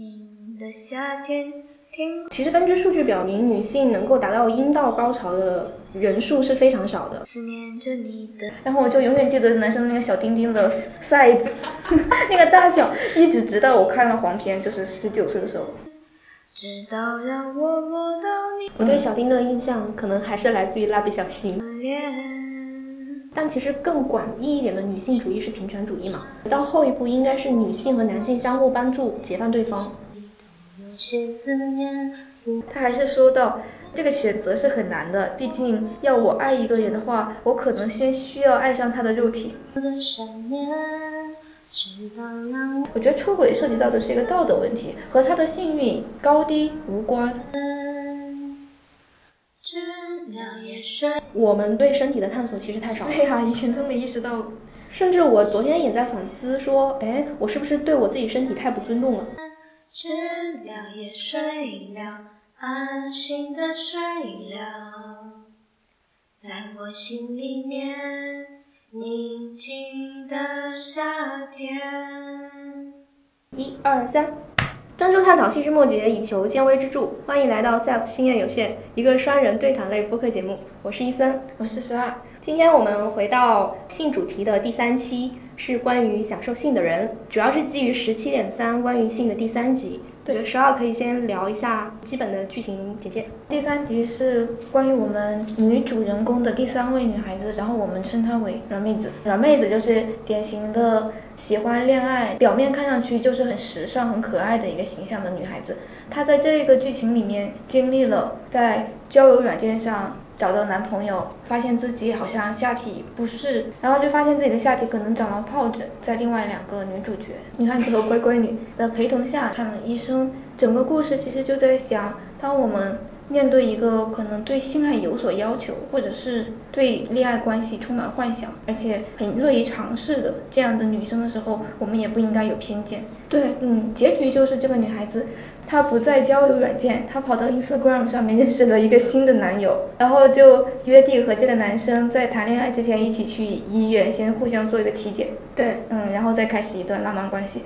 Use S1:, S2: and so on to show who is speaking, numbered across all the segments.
S1: 静的夏天，天
S2: 其实根据数据表明，女性能够达到阴道高潮的人数是非常少的。
S1: 思念着你的。
S3: 然后我就永远记得男生那个小丁丁的 size，那个大小，一直直到我看了黄片，就是十九岁的时候。
S1: 直到让我摸到你
S2: 我对小丁的印象可能还是来自于蜡笔小新。但其实更广义一点的女性主义是平权主义嘛，到后一步应该是女性和男性相互帮助，解放对方。
S3: 他还是说到这个选择是很难的，毕竟要我爱一个人的话，我可能先需要爱上他的肉体。
S1: 我
S3: 觉得出轨涉及到的是一个道德问题，和他的幸运高低无关。
S2: 我们对身体的探索其实太少了。
S3: 对呀、以前都没意识到。
S2: 甚至我昨天也在反思说，哎，我是不是对我自己身体太不尊重了？
S1: 知了也睡了，安心的睡了，在我心里面宁静的夏天。
S2: 一二三，专注探讨细枝末节，以求见微知著。欢迎来到 Self 心愿有限，一个双人对谈类播客节目。我是伊森，
S3: 我是十二，
S2: 今天我们回到性主题的第三期，是关于享受性的人，主要是基于十七点三关于性的第三集。我觉得十二可以先聊一下基本的剧情简介。
S3: 第三集是关于我们女主人公的第三位女孩子，然后我们称她为软妹子。软妹子就是典型的喜欢恋爱，表面看上去就是很时尚、很可爱的一个形象的女孩子。她在这个剧情里面经历了在交友软件上找到男朋友，发现自己好像下体不适，然后就发现自己的下体可能长了疱疹，在另外两个女主角女汉子和乖乖女的陪同下看了医生。整个故事其实就在讲，当我们面对一个可能对性爱有所要求，或者是对恋爱关系充满幻想，而且很乐意尝试的这样的女生的时候，我们也不应该有偏见。
S2: 对
S3: 嗯，结局就是这个女孩子，她不在交友软件，她跑到 Instagram 上面认识了一个新的男友，然后就约定和这个男生在谈恋爱之前一起去医院，先互相做一个体检。
S2: 对
S3: 嗯，然后再开始一段浪漫关系。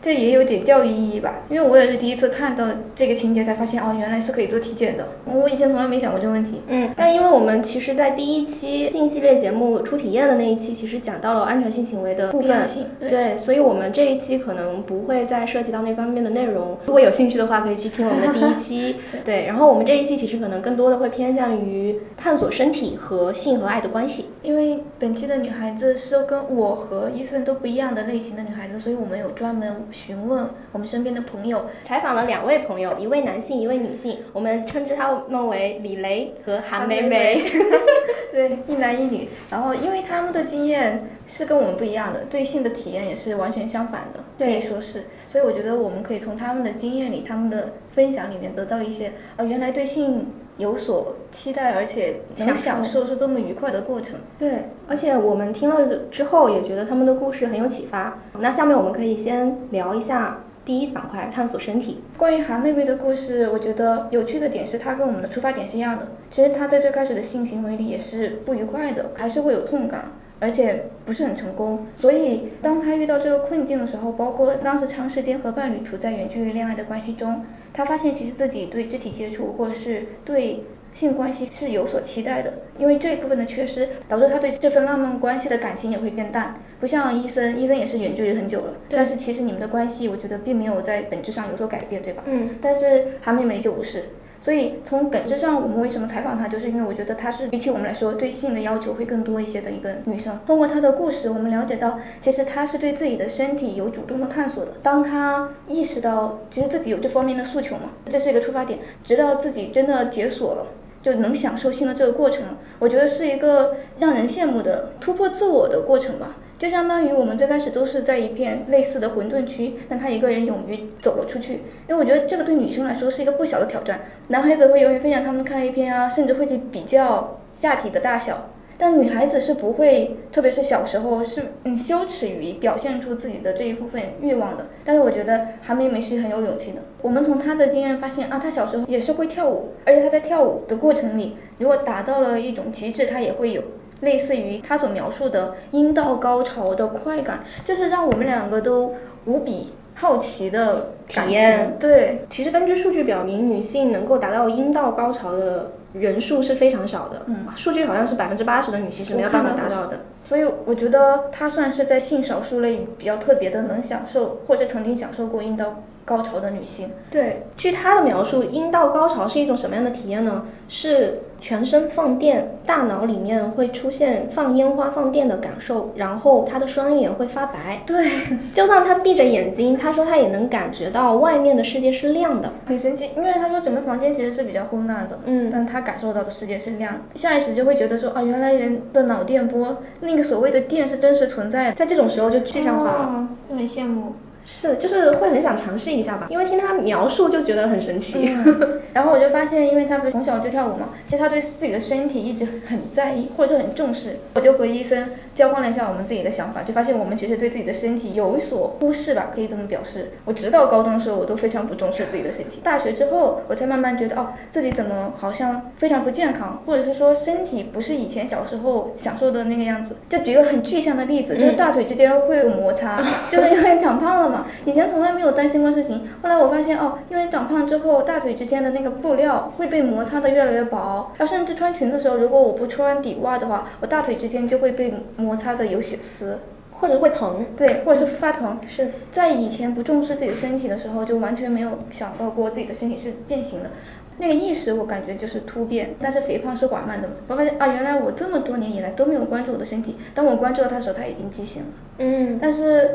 S3: 这也有点教育意义吧，因为我也是第一次看到这个情节才发现，哦，原来是可以做体检的。我以前从来没想过这个问题。
S2: 嗯，但因为我们其实，在第一期性系列节目初体验的那一期，其实讲到了安全性行为的部分
S3: 对
S2: 所以我们这一期可能不会再涉及到那方面的内容。如果有兴趣的话，可以去听我们的第一期。对，然后我们这一期其实可能更多的会偏向于探索身体和性和爱的关系。
S3: 因为本期的女孩子是跟我和伊森都不一样的类型的女孩子，所以我们有专门询问我们身边的朋友，
S2: 采访了两位朋友，一位男性，一位女性，我们称之他们为李雷和韩梅梅。
S3: 对，一男一女。然后因为他们的经验是跟我们不一样的，对性的体验也是完全相反的，可以说是。所以我觉得我们可以从他们的经验里、他们的分享里面得到一些，啊，原来对性有所期待，而且能享受是多么愉快的过程。
S2: 对，而且我们听了之后也觉得他们的故事很有启发。那下面我们可以先聊一下第一板块，探索身体。
S3: 关于韩妹妹的故事，我觉得有趣的点是她跟我们的出发点是一样的。其实她在最开始的性行为里也是不愉快的，还是会有痛感。而且不是很成功，所以当他遇到这个困境的时候，包括当时长时间和伴侣处在远距离恋爱的关系中，他发现其实自己对肢体接触或者是对性关系是有所期待的，因为这一部分的缺失，导致他对这份浪漫关系的感情也会变淡。不像医生，医生也是远距离很久了，但是其实你们的关系，我觉得并没有在本质上有所改变，对吧？
S2: 嗯
S3: 但是韩梅梅就不是。所以从本质上，我们为什么采访她，就是因为我觉得她是比起我们来说，对性的要求会更多一些的一个女生。通过她的故事，我们了解到，其实她是对自己的身体有主动的探索的。当她意识到，其实自己有这方面的诉求嘛，这是一个出发点。直到自己真的解锁了。就能享受性的这个过程，我觉得是一个让人羡慕的突破自我的过程吧。就相当于我们最开始都是在一片类似的混沌区，但他一个人勇于走了出去。因为我觉得这个对女生来说是一个不小的挑战。男孩子会勇于分享他们看 A 片啊，甚至会去比较下体的大小。但女孩子是不会，特别是小时候是嗯羞耻于表现出自己的这一部分欲望的。但是我觉得韩梅梅是很有勇气的。我们从她的经验发现啊，她小时候也是会跳舞，而且她在跳舞的过程里，如果达到了一种极致，她也会有类似于她所描述的阴道高潮的快感，就是让我们两个都无比。好奇的
S2: 体验。
S3: 对，
S2: 其实根据数据表明，女性能够达到阴道高潮的人数是非常少的。嗯，数据好像是百分之八十的女性是没有办法达到的。
S3: 所以我觉得她算是在性少数类比较特别的，能享受或者曾经享受过阴道。高潮的女性，
S2: 对，据她的描述，阴道高潮是一种什么样的体验呢？是全身放电，大脑里面会出现放烟花放电的感受，然后他的双眼会发白。
S3: 对，
S2: 就算他闭着眼睛，他说他也能感觉到外面的世界是亮的，
S3: 很神奇。因为他说整个房间其实是比较昏暗的，嗯，但他感受到的世界是亮的，下意识就会觉得说啊，原来人的脑电波那个所谓的电是真实存在的，
S2: 在这种时候就具象化了，
S3: 就很羡慕。
S2: 是，就是会很想尝试一下吧，因为听他描述就觉得很神奇。
S3: 然后我就发现，因为他不是从小就跳舞嘛，其实他对自己的身体一直很在意，或者说很重视。我就和医生交换了一下我们自己的想法，就发现我们其实对自己的身体有所忽视吧，可以这么表示。我直到高中的时候，我都非常不重视自己的身体。大学之后，我才慢慢觉得，哦，自己怎么好像非常不健康，或者是说身体不是以前小时候享受的那个样子。就举个很具象的例子，就是大腿之间会有摩擦，就是因为长胖了嘛。以前从来没有担心过事情，后来我发现哦，因为长胖之后，大腿之间的那个布料会被摩擦的越来越薄，然后甚至穿裙子的时候，如果我不穿底袜的话，我大腿之间就会被摩擦的有血丝，
S2: 或者会疼，
S3: 对，或者是发疼。
S2: 是
S3: 在以前不重视自己的身体的时候，就完全没有想到过自己的身体是变形的，那个意识我感觉就是突变，但是肥胖是缓慢的嘛。我发现啊，原来我这么多年以来都没有关注我的身体，当我关注到它的时候，它已经畸形了。嗯，但是。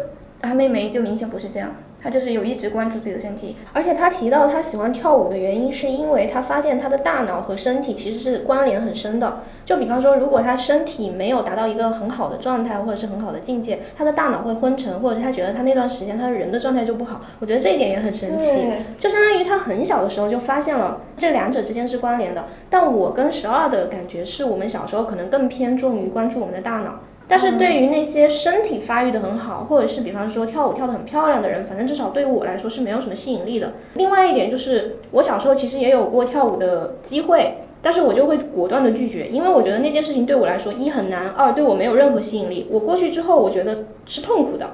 S3: 韩梅梅就明显不是这样，她就是有一直关注自己的身体，
S2: 而且她提到她喜欢跳舞的原因，是因为她发现她的大脑和身体其实是关联很深的。就比方说，如果她身体没有达到一个很好的状态或者是很好的境界，她的大脑会昏沉，或者是她觉得她那段时间她的人的状态就不好。我觉得这一点也很神奇，就相当于她很小的时候就发现了这两者之间是关联的。但我跟十二的感觉是我们小时候可能更偏重于关注我们的大脑。但是对于那些身体发育的很好，或者是比方说跳舞跳得很漂亮的人，反正至少对于我来说是没有什么吸引力的。另外一点就是，我小时候其实也有过跳舞的机会，但是我就会果断的拒绝，因为我觉得那件事情对我来说一很难，二对我没有任何吸引力。我过去之后，我觉得是痛苦的。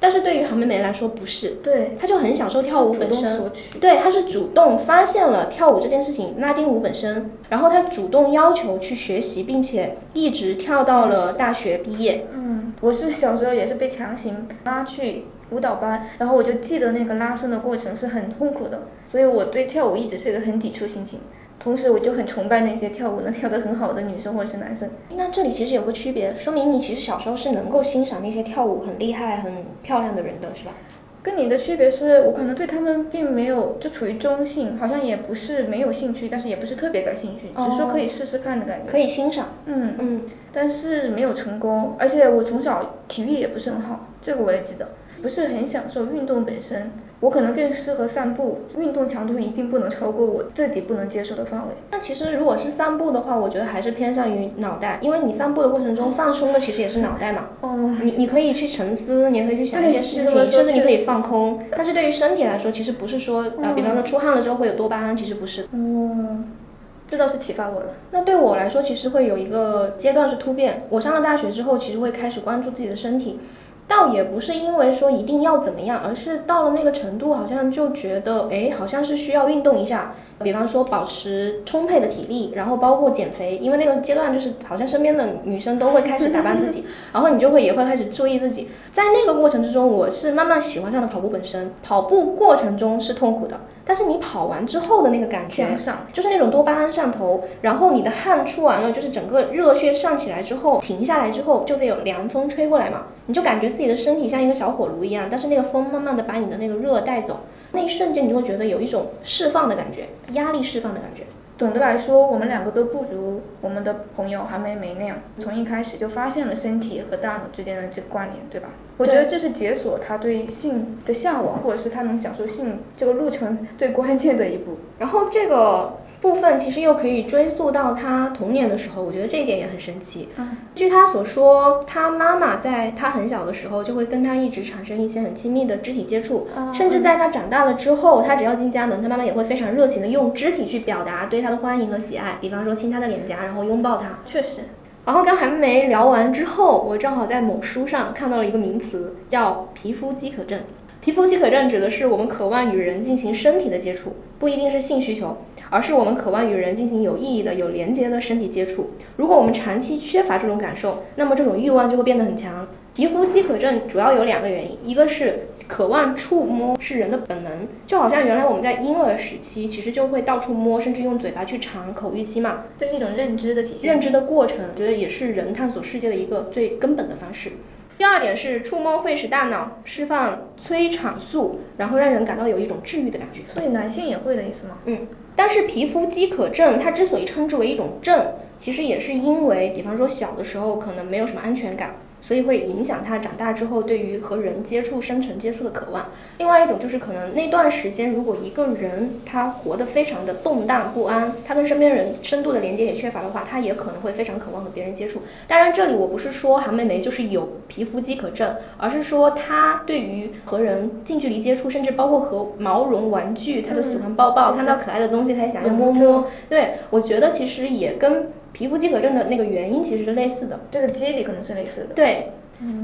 S2: 但是对于韩梅梅来说不是，
S3: 对，
S2: 她就很享受跳舞本身，对，她是主动发现了跳舞这件事情，拉丁舞本身，然后她主动要求去学习，并且一直跳到了大学毕业。
S3: 嗯，我是小时候也是被强行拉去舞蹈班，然后我就记得那个拉伸的过程是很痛苦的，所以我对跳舞一直是一个很抵触心情。同时，我就很崇拜那些跳舞能跳得很好的女生或者是男生。
S2: 那这里其实有个区别，说明你其实小时候是能够欣赏那些跳舞很厉害、很漂亮的人的，是吧？
S3: 跟你的区别是我可能对他们并没有，就处于中性，好像也不是没有兴趣，但是也不是特别感兴趣，只是说可以试试看的感觉。
S2: 可以欣赏。
S3: 嗯嗯。但是没有成功，而且我从小体育也不是很好，这个我也记得。不是很享受运动本身，我可能更适合散步，运动强度一定不能超过我自己不能接受的范围。
S2: 那其实如果是散步的话，我觉得还是偏向于脑袋，因为你散步的过程中放松的其实也是脑袋嘛。哦。你你可以去沉思，你也可以去想一些事情，甚至你可以放空。但是对于身体来说，其实不是说呃，比方说出汗了之后会有多巴胺，其实不是。
S3: 嗯。这倒是启发我了。
S2: 那对我来说，其实会有一个阶段是突变。我上了大学之后，其实会开始关注自己的身体。倒也不是因为说一定要怎么样，而是到了那个程度，好像就觉得，哎，好像是需要运动一下。比方说保持充沛的体力，然后包括减肥，因为那个阶段就是好像身边的女生都会开始打扮自己，然后你就会也会开始注意自己。在那个过程之中，我是慢慢喜欢上了跑步本身。跑步过程中是痛苦的，但是你跑完之后的那个感觉，就是那种多巴胺上头，然后你的汗出完了，就是整个热血上起来之后，停下来之后就会有凉风吹过来嘛，你就感觉自己的身体像一个小火炉一样，但是那个风慢慢的把你的那个热带走。那一瞬间，你就会觉得有一种释放的感觉，压力释放的感觉。
S3: 总的来说，我们两个都不如我们的朋友韩梅梅那样，从一开始就发现了身体和大脑之间的这个关联，对吧？我觉得这是解锁他对性的向往，或者是他能享受性这个路程最关键的一步。
S2: 然后这个。部分其实又可以追溯到他童年的时候，我觉得这一点也很神奇。嗯，据他所说，他妈妈在他很小的时候就会跟他一直产生一些很亲密的肢体接触，甚至在他长大了之后，他只要进家门，他妈妈也会非常热情的用肢体去表达对他的欢迎和喜爱，比方说亲他的脸颊，然后拥抱他。
S3: 确实。
S2: 然后跟韩梅聊完之后，我正好在某书上看到了一个名词，叫皮肤饥渴症。皮皮肤饥渴症指的是我们渴望与人进行身体的接触，不一定是性需求，而是我们渴望与人进行有意义的、有连接的身体接触。如果我们长期缺乏这种感受，那么这种欲望就会变得很强。皮肤饥渴症主要有两个原因，一个是渴望触摸是人的本能，就好像原来我们在婴儿时期其实就会到处摸，甚至用嘴巴去尝口欲期嘛，
S3: 这是一种认知的体现。
S2: 认知的过程，觉得也是人探索世界的一个最根本的方式。第二点是触摸会使大脑释放催产素，然后让人感到有一种治愈的感觉。
S3: 所以男性也会的意思吗？
S2: 嗯，但是皮肤饥渴症它之所以称之为一种症，其实也是因为，比方说小的时候可能没有什么安全感。所以会影响他长大之后对于和人接触、深层接触的渴望。另外一种就是可能那段时间，如果一个人他活得非常的动荡不安，他跟身边人深度的连接也缺乏的话，他也可能会非常渴望和别人接触。当然，这里我不是说韩梅梅就是有皮肤饥渴症，而是说她对于和人近距离接触，甚至包括和毛绒玩具，她就喜欢抱抱，看到可爱的东西她也想要摸摸。对，我觉得其实也跟。皮肤饥渴症的那个原因其实是类似的，
S3: 这个机理可能是类似的。
S2: 对，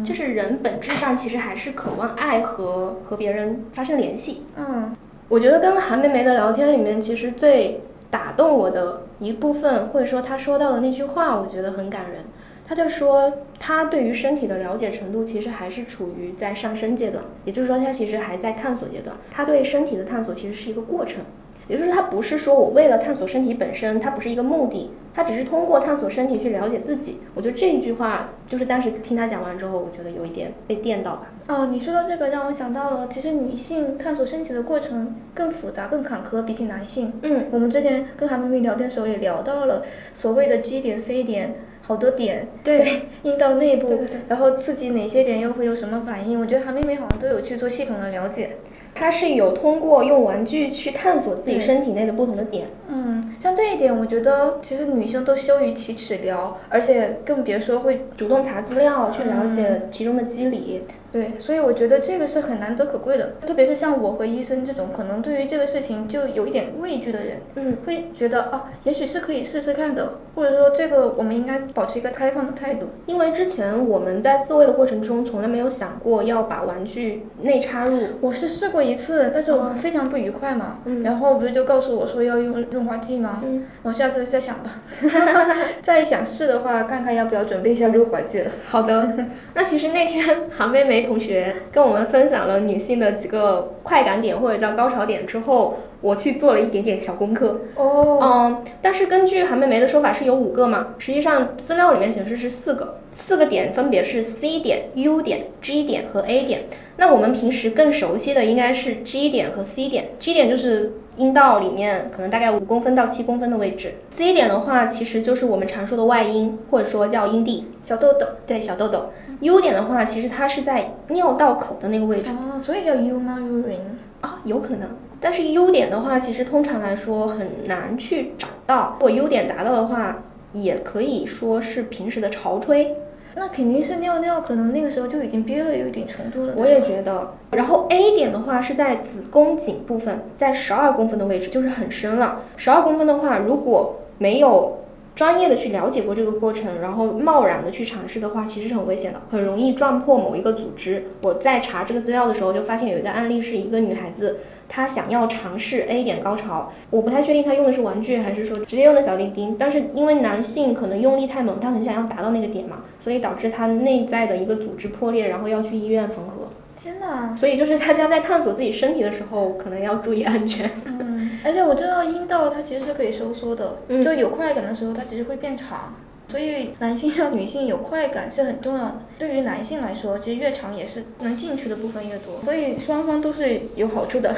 S2: 就是人本质上其实还是渴望爱和和别人发生联系。
S3: 嗯，
S2: 我觉得跟韩梅梅的聊天里面，其实最打动我的一部分，或者说她说到的那句话，我觉得很感人。她就说，她对于身体的了解程度其实还是处于在上升阶段，也就是说，她其实还在探索阶段。她对身体的探索其实是一个过程。也就是他不是说我为了探索身体本身，它不是一个目的，他只是通过探索身体去了解自己。我觉得这一句话就是当时听他讲完之后，我觉得有一点被电到吧。
S3: 哦，你说到这个让我想到了，其实女性探索身体的过程更复杂、更坎坷，比起男性。
S2: 嗯。
S3: 我们之前跟韩冰冰聊天的时候也聊到了所谓的 G 点、C 点，好多点
S2: 在
S3: 阴道内部，
S2: 对对。
S3: 然后刺激哪些点又会有什么反应？我觉得韩妹妹好像都有去做系统的了解。
S2: 他是有通过用玩具去探索自己身体内的不同的点。
S3: 嗯，像这一点，我觉得其实女生都羞于启齿聊，而且更别说会
S2: 主动查资料去了解其中的机理。
S3: 对，所以我觉得这个是很难得可贵的，特别是像我和医生这种可能对于这个事情就有一点畏惧的人，
S2: 嗯，
S3: 会觉得啊，也许是可以试试看的，或者说这个我们应该保持一个开放的态度。
S2: 因为之前我们在自慰的过程中，从来没有想过要把玩具内插入。
S3: 我是试过一次，但是我非常不愉快嘛，
S2: 嗯，
S3: 然后不是就告诉我说要用润滑剂吗？
S2: 嗯，
S3: 我下次再想吧。再想试的话，看看要不要准备一下润滑剂了。
S2: 好的，那其实那天 韩妹妹同学跟我们分享了女性的几个快感点或者叫高潮点之后，我去做了一点点小功课。
S3: 哦。
S2: 嗯，但是根据韩梅梅的说法是有五个嘛，实际上资料里面显示是四个，四个点分别是 C 点、U 点、G 点和 A 点。那我们平时更熟悉的应该是 G 点和 C 点，G 点就是阴道里面可能大概五公分到七公分的位置，C 点的话其实就是我们常说的外阴或者说叫阴蒂，
S3: 小豆豆。
S2: 对，小豆豆。U 点的话，其实它是在尿道口的那个位置。
S3: 哦，所以叫 U 吗？Urine？
S2: 啊，有可能。但是 U 点的话，其实通常来说很难去找到。如果 U 点达到的话，也可以说是平时的潮吹。
S3: 那肯定是尿尿，可能那个时候就已经憋了有一点程度了。
S2: 我也觉得。然后 A 点的话是在子宫颈部分，在十二公分的位置，就是很深了。十二公分的话，如果没有专业的去了解过这个过程，然后贸然的去尝试的话，其实是很危险的，很容易撞破某一个组织。我在查这个资料的时候，就发现有一个案例是一个女孩子，她想要尝试 A 点高潮，我不太确定她用的是玩具还是说直接用的小丁丁，但是因为男性可能用力太猛，他很想要达到那个点嘛，所以导致他内在的一个组织破裂，然后要去医院缝合。
S3: 天呐！
S2: 所以就是大家在探索自己身体的时候，可能要注意安全。
S3: 嗯，而且我知道阴道它其实是可以收缩的，就有快感的时候它其实会变长，所以男性让女性有快感是很重要的。对于男性来说，其实越长也是能进去的部分越多，所以双方都是有好处的。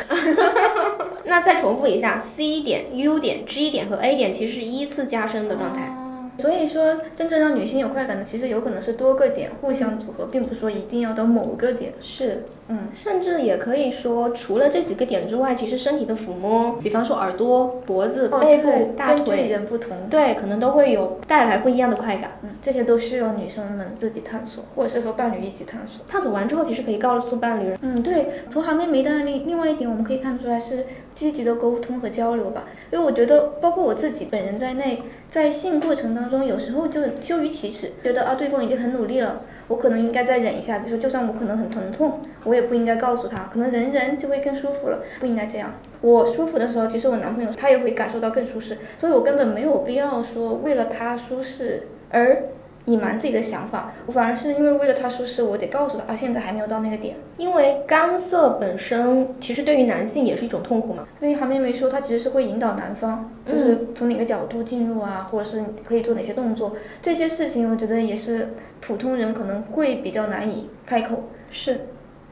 S2: 那再重复一下，C 点、U 点、G 点和 A 点其实是依次加深的状态。
S3: 所以说，真正让女性有快感的，其实有可能是多个点互相组合，并不是说一定要到某个点。
S2: 是，嗯，甚至也可以说，除了这几个点之外，其实身体的抚摸，比方说耳朵、脖子、背部、大腿，
S3: 人不同，
S2: 对，可能都会有带来不一样的快感。
S3: 嗯，这些都需要女生们自己探索，或者是和伴侣一起探索。
S2: 探索完之后，其实可以告诉伴侣。
S3: 嗯，对，从韩妹梅的案例，另外一点我们可以看出来是积极的沟通和交流吧。因为我觉得，包括我自己本人在内，在性过程当中，有时候就羞于启齿，觉得啊对方已经很努力了，我可能应该再忍一下，比如说就算我可能很疼痛，我也不应该告诉他，可能忍忍就会更舒服了，不应该这样。我舒服的时候，其实我男朋友他也会感受到更舒适，所以我根本没有必要说为了他舒适而。隐瞒自己的想法，我反而是因为为了他舒适，我得告诉他啊，现在还没有到那个点。
S2: 因为干涩本身其实对于男性也是一种痛苦嘛。
S3: 所以韩梅梅说，她其实是会引导男方，就是从哪个角度进入啊，或者是可以做哪些动作，这些事情我觉得也是普通人可能会比较难以开口，
S2: 是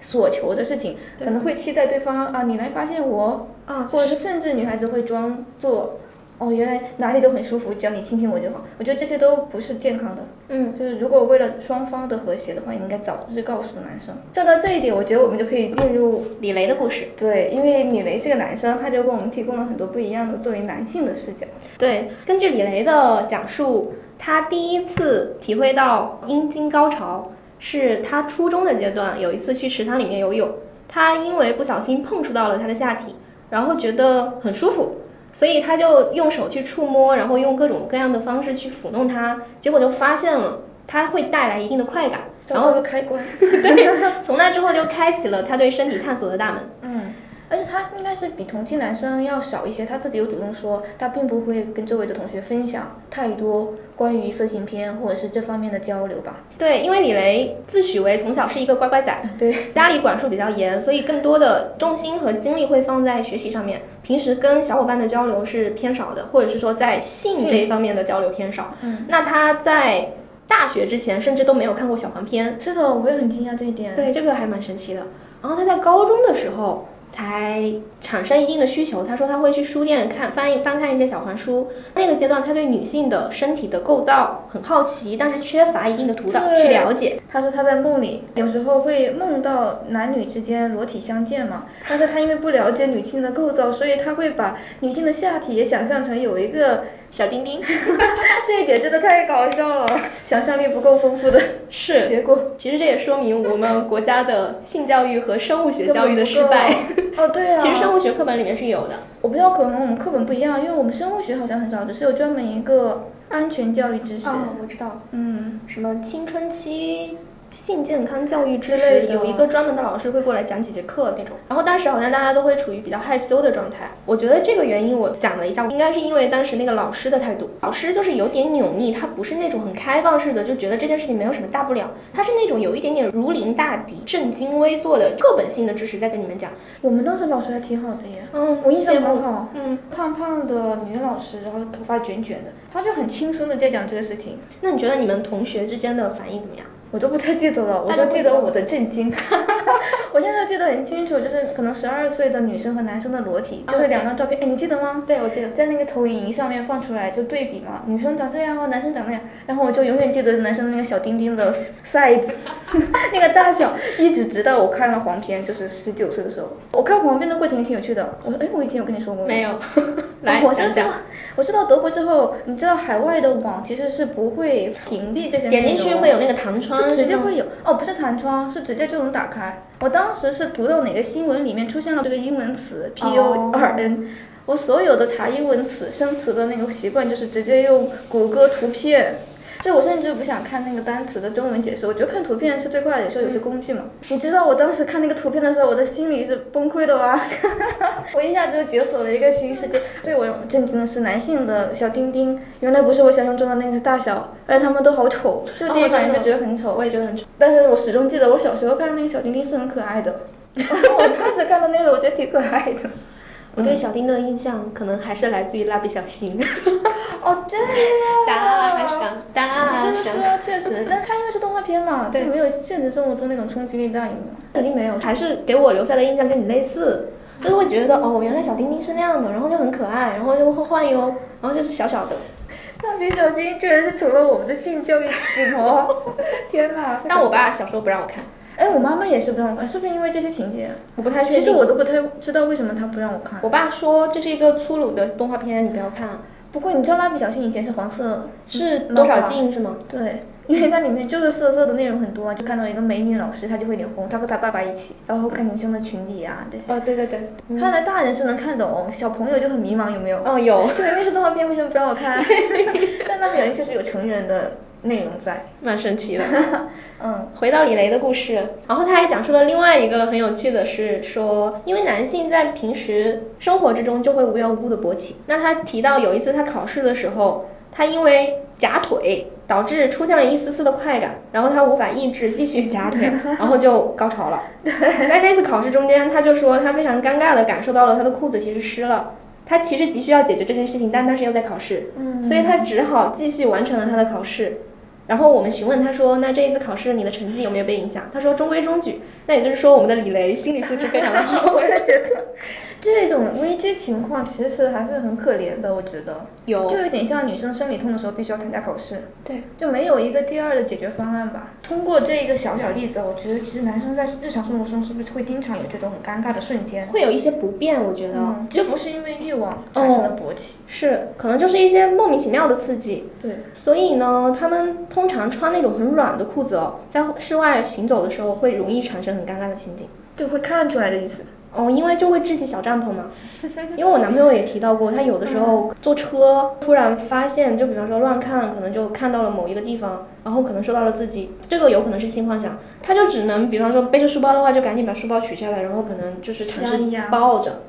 S3: 所求的事情，可能会期待对方啊，你来发现我啊，或者是甚至女孩子会装作。哦，原来哪里都很舒服，只要你亲亲我就好。我觉得这些都不是健康的。
S2: 嗯，
S3: 就是如果为了双方的和谐的话，你应该早日告诉男生。说到这一点，我觉得我们就可以进入
S2: 李雷的故事。
S3: 对，因为李雷是个男生，他就给我们提供了很多不一样的作为男性的视角。
S2: 对，根据李雷的讲述，他第一次体会到阴茎高潮是他初中的阶段，有一次去池塘里面游泳，他因为不小心碰触到了他的下体，然后觉得很舒服。所以他就用手去触摸，然后用各种各样的方式去抚弄它，结果就发现了它会带来一定的快感，然后
S3: 开关，
S2: 从那之后就开启了他对身体探索的大门。
S3: 嗯。而且他应该是比同期男生要少一些，他自己有主动说，他并不会跟周围的同学分享太多关于色情片或者是这方面的交流吧。
S2: 对，因为李雷自诩为从小是一个乖乖仔，
S3: 对，
S2: 家里管束比较严，所以更多的重心和精力会放在学习上面，平时跟小伙伴的交流是偏少的，或者是说在性这一方面的交流偏少。
S3: 嗯，
S2: 那他在大学之前甚至都没有看过小黄片。
S3: 是的，我也很惊讶这一点。
S2: 对，这个还蛮神奇的。然后他在高中的时候。才产生一定的需求。他说他会去书店看翻译翻看一些小黄书。那个阶段他对女性的身体的构造很好奇，但是缺乏一定的图导去了解。
S3: 他说他在梦里有时候会梦到男女之间裸体相见嘛，但是他因为不了解女性的构造，所以他会把女性的下体也想象成有一个。
S2: 小丁丁，
S3: 这一点真的太搞笑了，想象力不够丰富的
S2: 是
S3: 结果。
S2: 其实这也说明我们国家的性教育和生物学教育的失败。
S3: 哦，对啊。
S2: 其实生物学课本里面是有的。
S3: 我不知道，可能我们课本不一样，因为我们生物学好像很少，只是有专门一个安全教育知识。
S2: 哦，我知道。
S3: 嗯。
S2: 什么青春期？性健康教育之类的有一个专门的老师会过来讲几节课那种，然后当时好像大家都会处于比较害羞的状态。我觉得这个原因，我想了一下，应该是因为当时那个老师的态度，老师就是有点扭捏，他不是那种很开放式的，就觉得这件事情没有什么大不了，他是那种有一点点如临大敌、正襟危坐的课本性的知识在跟你们讲。
S3: 我们当时老师还挺好的耶，
S2: 嗯，
S3: 我印象很好，
S2: 嗯，
S3: 胖胖的女老师，然后头发卷卷的，她就很轻松的在讲这个事情。
S2: 那你觉得你们同学之间的反应怎么样？
S3: 我都不太记得了，我就记得我的震惊。我现在记得很清楚，就是可能十二岁的女生和男生的裸体，就是两张照片，哎，你记得吗？
S2: 对，我记得。
S3: 在那个投影仪上面放出来就对比嘛，女生长这样哦，男生长那样，然后我就永远记得男生那个小丁丁的 size，那个大小，一直直到我看了黄片，就是十九岁的时候。我看黄片的过程也挺有趣的，我说，哎，我以前有跟你说过吗？
S2: 没有。来，
S3: 我知道，我知道德国之后，你知道海外的网其实是不会屏蔽这些
S2: 点进去会有那个弹窗。
S3: 就直接会有哦，不是弹窗，是直接就能打开。我当时是读到哪个新闻里面出现了这个英文词 P O R N，我所有的查英文词生词的那个习惯就是直接用谷歌图片。就我甚至不想看那个单词的中文解释，我觉得看图片是最快的，有时候有些工具嘛。你知道我当时看那个图片的时候，我的心里是崩溃的吗？我一下子就解锁了一个新世界。最我震惊的是男性的小丁丁，原来不是我想象中的那个大小，而且他们都好丑，就第一反应就觉得很丑。
S2: 我也觉得很丑。
S3: 但是我始终记得我小时候看的那个小丁丁是很可爱的。我当时看到那个，我觉得挺可爱的。
S2: 我对小丁的印象可能还是来自于蜡笔小新。
S3: 哦，真的。
S2: 大象，大象。
S3: 就是说，确实，但它因为是动画片嘛，对，没有现实生活中那种冲击力大，有没有？
S2: 肯定没有，还是给我留下的印象跟你类似，就是会觉得哦，原来小丁丁是那样的，然后就很可爱，然后就会换哟，然后就是小小的。
S3: 蜡笔小新居然是成了我们的性教育启蒙，天哪！
S2: 但我爸小时候不让我看。
S3: 哎，我妈妈也是不让我看，是不是因为这些情节？
S2: 我不太确定。
S3: 其实我都不太知道为什么她不让我看。
S2: 我爸说这是一个粗鲁的动画片，你不要看。
S3: 不过你知道蜡笔小新以前是黄色，
S2: 是多少禁是吗？
S3: 对，因为它里面就是色色的内容很多，就看到一个美女老师，她就会脸红，她和她爸爸一起，然后看女生的裙底啊这些。
S2: 哦，对对对。
S3: 看来大人是能看懂，小朋友就很迷茫，有没有？
S2: 哦，有。
S3: 对，因为是动画片，为什么不让我看？但蜡笔小新确实有成人的。内容在，
S2: 蛮神奇的。
S3: 嗯，
S2: 回到李雷的故事，然后他还讲述了另外一个很有趣的是说，因为男性在平时生活之中就会无缘无故的勃起。那他提到有一次他考试的时候，他因为夹腿导致出现了一丝丝的快感，然后他无法抑制继续夹腿，然后就高潮了。在那次考试中间，他就说他非常尴尬的感受到了他的裤子其实湿了。他其实急需要解决这件事情，但他是又在考试，
S3: 嗯
S2: 所以他只好继续完成了他的考试。然后我们询问他说，那这一次考试你的成绩有没有被影响？他说中规中矩。那也就是说我们的李雷心理素质非常的好。
S3: 我也觉得这种危机情况其实是还是很可怜的，我觉得。
S2: 有
S3: 就有点像女生生理痛的时候必须要参加考试。
S2: 对
S3: 就没有一个第二的解决方案吧。通过这一个小小例子，我觉得其实男生在日常生活中是不是会经常有这种很尴尬的瞬间？
S2: 会有一些不便，我觉得。
S3: 嗯，这不是因为欲望产生的勃起。
S2: 是，可能就是一些莫名其妙的刺激。
S3: 对
S2: 所以呢，他们通常穿那种很软的裤子哦，在室外行走的时候会容易产生很尴尬的情景。
S3: 对，会看出来的意思。
S2: 哦，因为就会支起小帐篷嘛。因为我男朋友也提到过，他有的时候坐车突然发现，就比方说乱看，可能就看到了某一个地方，然后可能受到了刺激，这个有可能是性幻想，他就只能，比方说背着书包的话，就赶紧把书包取下来，然后可能就是尝试抱着，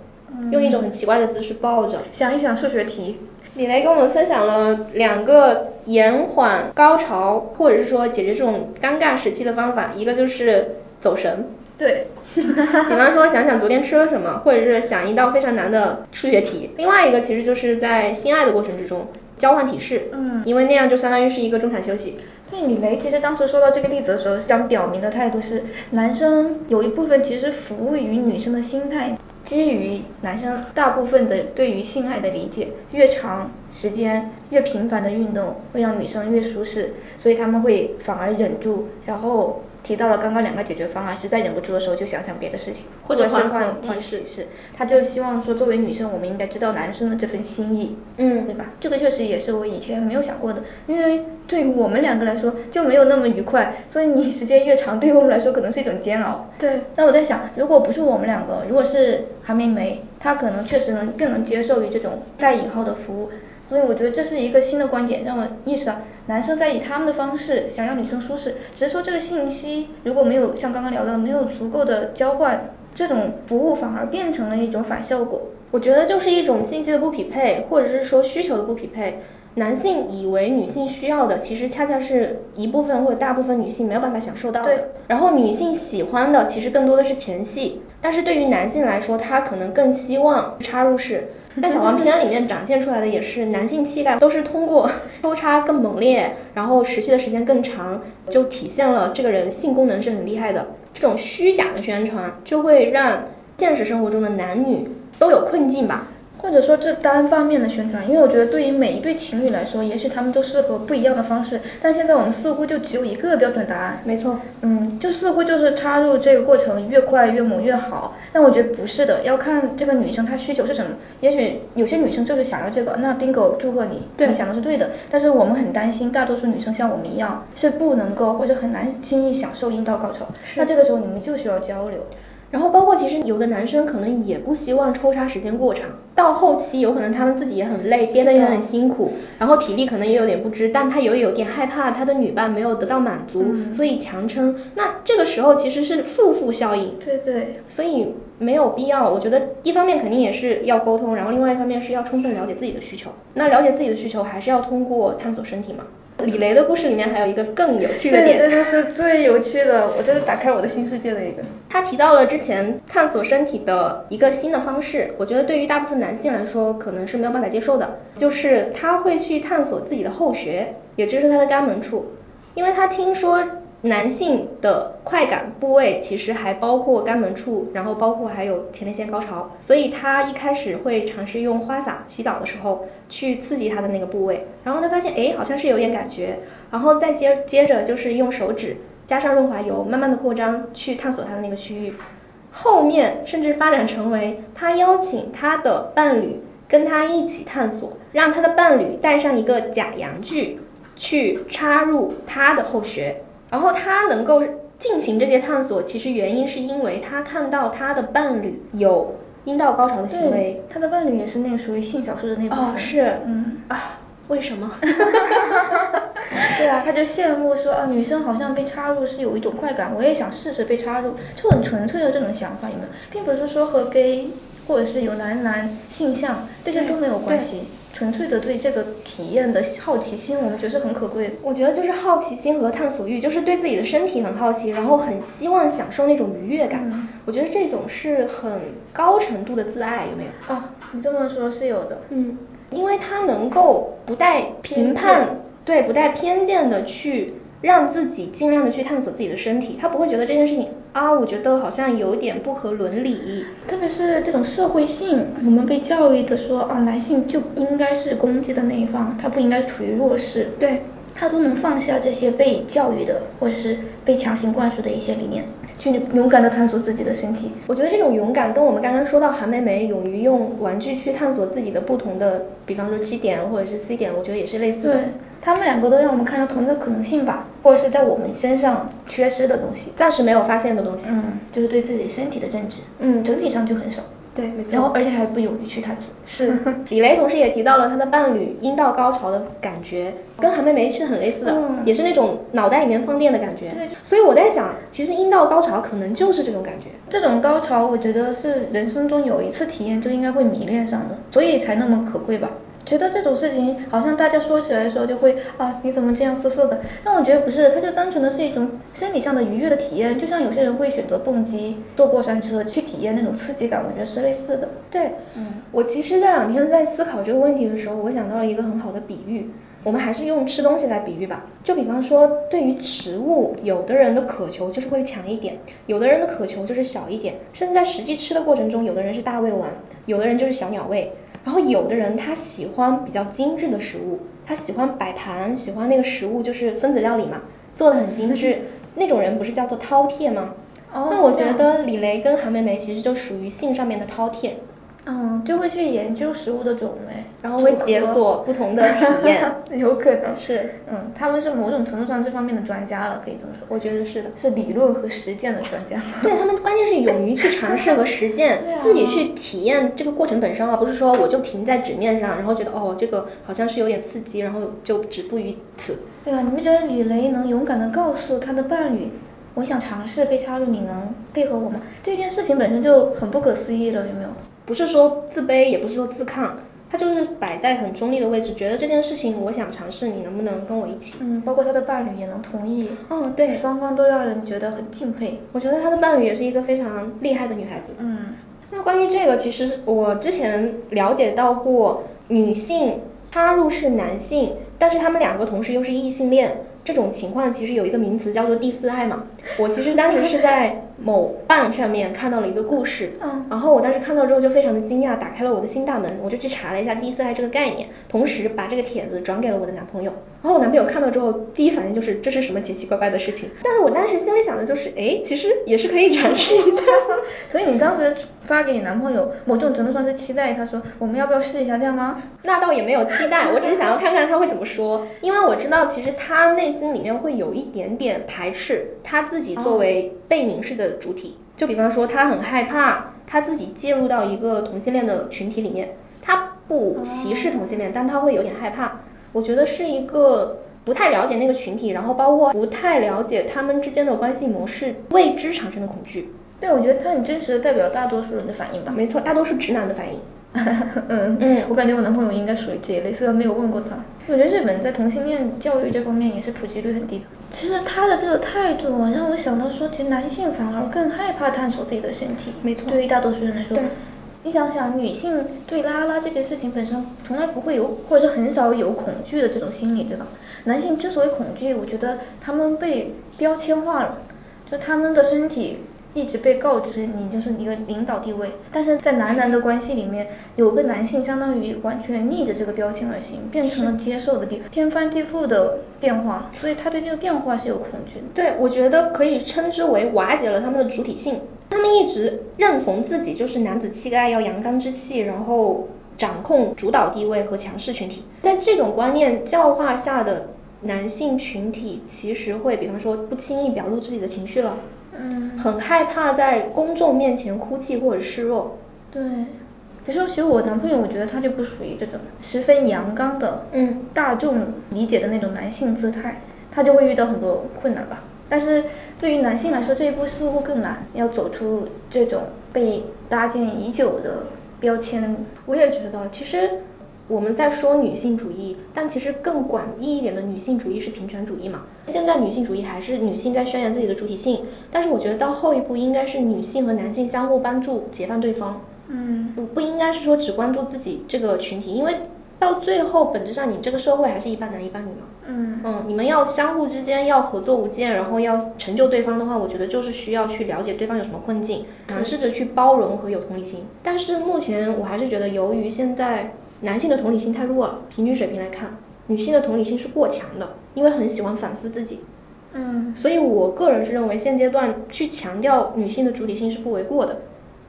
S2: 用一种很奇怪的姿势抱着。
S3: 想一想数学题。
S2: 李雷跟我们分享了两个延缓高潮，或者是说解决这种尴尬时期的方法，一个就是走神，
S3: 对。
S2: 比方说想想昨天吃了什么，或者是想一道非常难的数学题。另外一个其实就是在性爱的过程之中交换体式，
S3: 嗯
S2: 因为那样就相当于是一个中场休息。
S3: 对李雷其实当时说到这个例子的时候，想表明的态度是，男生有一部分其实是服务于女生的心态，基于男生大部分的对于性爱的理解，越长时间越频繁的运动会让女生越舒适，所以他们会反而忍住，然后提到了刚刚两个解决方案，实在忍不住的时候就想想别的事情，
S2: 或者
S3: 是
S2: 换
S3: 换
S2: 换
S3: 体式，他就希望说作为女生，我们应该知道男生的这份心意，
S2: 嗯
S3: 对吧？这个确实也是我以前没有想过的，因为对于我们两个来说就没有那么愉快，所以你时间越长，对于我们来说可能是一种煎熬。
S2: 对
S3: 那我在想，如果不是我们两个，如果是韩梅梅，她可能确实能更能接受于这种带引号的服务。所以我觉得这是一个新的观点，让我意识到男生在以他们的方式想让女生舒适，只是说这个信息如果没有像刚刚聊的没有足够的交换，这种服务反而变成了一种反效果。
S2: 我觉得就是一种信息的不匹配，或者是说需求的不匹配。男性以为女性需要的，其实恰恰是一部分或者大部分女性没有办法享受到
S3: 对
S2: 的。然后女性喜欢的，其实更多的是前戏，但是对于男性来说，他可能更希望插入式。在小黄片里面展现出来的也是男性气概都是通过 抽插更猛烈，然后持续的时间更长，就体现了这个人性功能是很厉害的。这种虚假的宣传就会让现实生活中的男女都有困境吧。
S3: 或者说这单方面的宣传，因为我觉得对于每一对情侣来说，也许他们都适合不一样的方式，但现在我们似乎就只有一个标准答案。
S2: 没错，
S3: 嗯，就似乎就是插入这个过程越快越猛越好，但我觉得不是的，要看这个女生她需求是什么。也许有些女生就是想要这个，那 bingo 祝贺你，
S2: 对
S3: 你想的是对的。但是我们很担心，大多数女生像我们一样是不能够或者很难轻易享受阴道高潮，那这个时候你们就需要交流。
S2: 然后包括其实有的男生可能也不希望抽插时间过长，到后期有可能他们自己也很累，憋得也很辛苦，然后体力可能也有点不支，但他又有点害怕他的女伴没有得到满足，
S3: 嗯
S2: 所以强撑。那这个时候其实是负负效应，
S3: 对对，
S2: 所以没有必要。我觉得一方面肯定也是要沟通，然后另外一方面是要充分了解自己的需求。那了解自己的需求还是要通过探索身体嘛。李雷的故事里面还有一个更有趣的点，
S3: 这就是最有趣的，我就是打开我的新世界的一个。
S2: 他提到了之前探索身体的一个新的方式，我觉得对于大部分男性来说可能是没有办法接受的，就是他会去探索自己的后穴，也就是他的肛门处，因为他听说男性的快感部位其实还包括肛门处，然后包括还有前列腺高潮，所以他一开始会尝试用花洒洗澡的时候去刺激他的那个部位，然后他发现哎好像是有点感觉，然后再接接着就是用手指加上润滑油，慢慢的扩张去探索他的那个区域，后面甚至发展成为他邀请他的伴侣跟他一起探索，让他的伴侣带上一个假阳具去插入他的后穴，然后他能够进行这些探索，其实原因是因为他看到他的伴侣有阴道高潮的行为，
S3: 他的伴侣也是那个属于性少数的那部分。
S2: 哦是，
S3: 嗯
S2: 啊，为什么？
S3: 对啊，他就羡慕说啊，女生好像被插入是有一种快感，我也想试试被插入，就很纯粹的这种想法有没有？并不是说和 gay 或者是有男男性向这些都没有关系。纯粹的对这个体验的好奇心，我们觉得是很可贵的。
S2: 我觉得就是好奇心和探索欲，就是对自己的身体很好奇，然后很希望享受那种愉悦感。我觉得这种是很高程度的自爱，有没有？
S3: 啊，你这么说，是有的。
S2: 嗯，因为他能够不带评判，对，不带偏见的去。让自己尽量的去探索自己的身体，他不会觉得这件事情啊，我觉得好像有点不合伦理。
S3: 特别是这种社会性，我们被教育的说啊，男性就应该是攻击的那一方，他不应该处于弱势。
S2: 对，
S3: 他都能放下这些被教育的或者是被强行灌输的一些理念，去勇敢的探索自己的身体。
S2: 我觉得这种勇敢跟我们刚刚说到韩梅梅勇于用玩具去探索自己的不同的，比方说基点或者是 C 点，我觉得也是类似的。
S3: 对。他们两个都让我们看到同一个可能性吧，或者是在我们身上缺失的东西，
S2: 暂时没有发现的东西。
S3: 嗯，就是对自己身体的认知。
S2: 嗯，
S3: 整体上就很少。
S2: 对，没错。
S3: 然后而且还不勇于去探索。
S2: 是。李雷同时也提到了他的伴侣阴道高潮的感觉，跟韩梅梅是很类似的，也是那种脑袋里面放电的感觉。
S3: 对。
S2: 所以我在想，其实阴道高潮可能就是这种感觉。
S3: 这种高潮，我觉得是人生中有一次体验就应该会迷恋上的，所以才那么可贵吧。觉得这种事情好像大家说起来的时候就会啊，你怎么这样色色的？但我觉得不是，它就单纯的是一种生理上的愉悦的体验，就像有些人会选择蹦极、坐过山车去体验那种刺激感，我觉得是类似的。
S2: 对，嗯，我其实这两天在思考这个问题的时候，我想到了一个很好的比喻，我们还是用吃东西来比喻吧。就比方说，对于食物，有的人的渴求就是会强一点，有的人的渴求就是小一点，甚至在实际吃的过程中，有的人是大胃王，有的人就是小鸟胃。然后有的人他喜欢比较精致的食物，他喜欢摆盘，喜欢那个食物就是分子料理嘛，做的很精致，那种人不是叫做饕餮吗？
S3: 哦，
S2: 那我觉得李雷跟韩梅梅其实就属于性上面的饕餮。
S3: 嗯，就会去研究食物的种类，
S2: 然后会解锁不同的体验，
S3: 有可能
S2: 是，
S3: 嗯，他们是某种程度上这方面的专家了，可以这么说。
S2: 我觉得是的，
S3: 是理论和实践的专家。
S2: 对他们关键是勇于去尝试和实践，自己去体验这个过程本身啊，不是说我就停在纸面上，然后觉得哦这个好像是有点刺激，然后就止步于此。
S3: 对啊，你不觉得李雷能勇敢的告诉他的伴侣，我想尝试被插入，你能配合我吗？这件事情本身就很不可思议了，有没有？
S2: 不是说自卑，也不是说自抗，他就是摆在很中立的位置，觉得这件事情我想尝试，你能不能跟我一起？
S3: 嗯，包括他的伴侣也能同意。
S2: 哦，对，
S3: 双方都让人觉得很敬佩。
S2: 我觉得他的伴侣也是一个非常厉害的女孩子。
S3: 嗯，
S2: 那关于这个，其实我之前了解到过，女性插入是男性，但是他们两个同时又是异性恋。这种情况其实有一个名词叫做第四爱嘛，我其实当时是在某瓣上面看到了一个故事，
S3: 嗯，
S2: 然后我当时看到之后就非常的惊讶，打开了我的新大门，我就去查了一下第四爱这个概念，同时把这个帖子转给了我的男朋友，然后我男朋友看到之后第一反应就是这是什么奇奇怪怪的事情，但是我当时心里想的就是，哎，其实也是可以尝试一下，
S3: 所以你当时发给你男朋友，某种程度上是期待他说我们要不要试一下这样吗？
S2: 那倒也没有期待，我只是想要看看他会怎么说，因为我知道其实他内。心里面会有一点点排斥他自己作为被凝视的主体，就比方说他很害怕他自己介入到一个同性恋的群体里面，他不歧视同性恋，但他会有点害怕。我觉得是一个不太了解那个群体，然后包括不太了解他们之间的关系模式，未知产生的恐惧。
S3: 对，我觉得他很真实的代表大多数人的反应吧。
S2: 没错，大多数直男的反应。
S3: 嗯嗯，我感觉我男朋友应该属于这一类，虽然没有问过他。我觉得日本在同性恋教育这方面也是普及率很低的。其实他的这个态度啊让我想到说，其实男性反而更害怕探索自己的身体。
S2: 没错。
S3: 对于大多数人来说。
S2: 对。
S3: 你想想，女性对拉拉这件事情本身从来不会有，或者是很少有恐惧的这种心理，对吧？男性之所以恐惧，我觉得他们被标签化了，就他们的身体。一直被告知你就是一个领导地位，但是在男男的关系里面，有个男性相当于完全逆着这个标签而行，变成了接受的地天翻地覆的变化，所以他对这个变化是有恐惧的。
S2: 对，我觉得可以称之为瓦解了他们的主体性，他们一直认同自己就是男子气概要阳刚之气，然后掌控主导地位和强势群体，在这种观念教化下的男性群体，其实会比方说不轻易表露自己的情绪了。
S3: 嗯，
S2: 很害怕在公众面前哭泣或者示弱。
S3: 对，比如说，其实我男朋友，我觉得他就不属于这种十分阳刚的，
S2: 嗯，
S3: 大众理解的那种男性姿态，他就会遇到很多困难吧。但是对于男性来说，这一步似乎更难，要走出这种被搭建已久的标签。
S2: 我也觉得，其实我们在说女性主义，但其实更广义一点的女性主义是平权主义嘛。现在女性主义还是女性在宣扬自己的主体性，但是我觉得到后一步应该是女性和男性相互帮助，解放对方。
S3: 嗯，
S2: 不不应该是说只关注自己这个群体，因为到最后本质上你这个社会还是一半男一半女嘛。
S3: 嗯
S2: 嗯，你们要相互之间要合作无间，然后要成就对方的话，我觉得就是需要去了解对方有什么困境，尝试着去包容和有同理心。但是目前我还是觉得，由于现在男性的同理心太弱了，平均水平来看，女性的同理心是过强的，因为很喜欢反思自己。
S3: 嗯，
S2: 所以我个人是认为现阶段去强调女性的主体性是不为过的。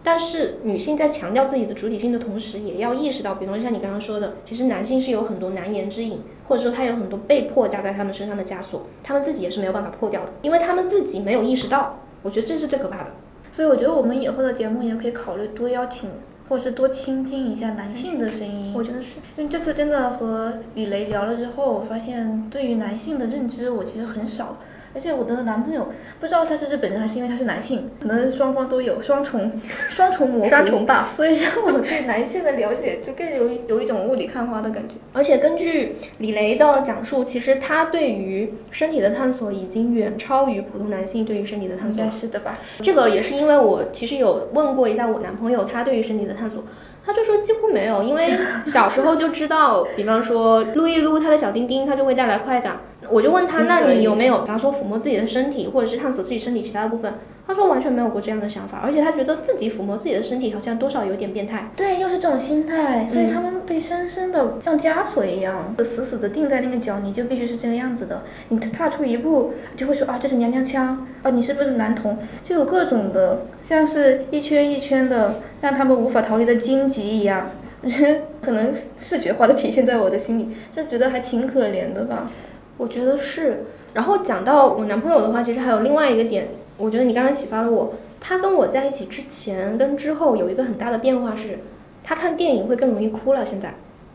S2: 但是女性在强调自己的主体性的同时，也要意识到，比方像你刚刚说的，其实男性是有很多难言之隐，或者说他有很多被迫加在他们身上的枷锁，他们自己也是没有办法破掉的，因为他们自己没有意识到。我觉得这是最可怕的。
S3: 所以我觉得我们以后的节目也可以考虑多邀请，或是多倾听一下男性的声音。
S2: 我觉得是，
S3: 因为这次真的和李雷聊了之后，我发现对于男性的认知我其实很少。而且我的男朋友不知道他是日本人还是因为他是男性，可能双方都有双重 双重模糊，
S2: 双重 buff，
S3: 所以让我对男性的了解就更有有一种雾里看花的感觉。
S2: 而且根据李雷的讲述，其实他对于身体的探索已经远超于普通男性对于身体的探索。
S3: 应该是的吧？
S2: 这个也是因为我其实有问过一下我男朋友，他对于身体的探索。他就说几乎没有，因为小时候就知道，比方说撸一撸他的小丁丁，他就会带来快感。我就问他，那你有没有，比方说抚摸自己的身体，或者是探索自己身体其他的部分？他说完全没有过这样的想法，而且他觉得自己抚摸自己的身体好像多少有点变态。
S3: 对，又是这种心态，所以他们被深深的像枷锁一样，死死的定在那个脚，你就必须是这个样子的。你踏出一步，就会说啊，这是娘娘腔，啊，你是不是男同？就有各种的，像是一圈一圈的，让他们无法逃离的荆棘一样。我觉得可能视觉化的体现在我的心里，就觉得还挺可怜的吧。
S2: 我觉得是。然后讲到我男朋友的话，其实还有另外一个点，我觉得你刚刚启发了我。他跟我在一起之前跟之后有一个很大的变化是，他看电影会更容易哭了。现在，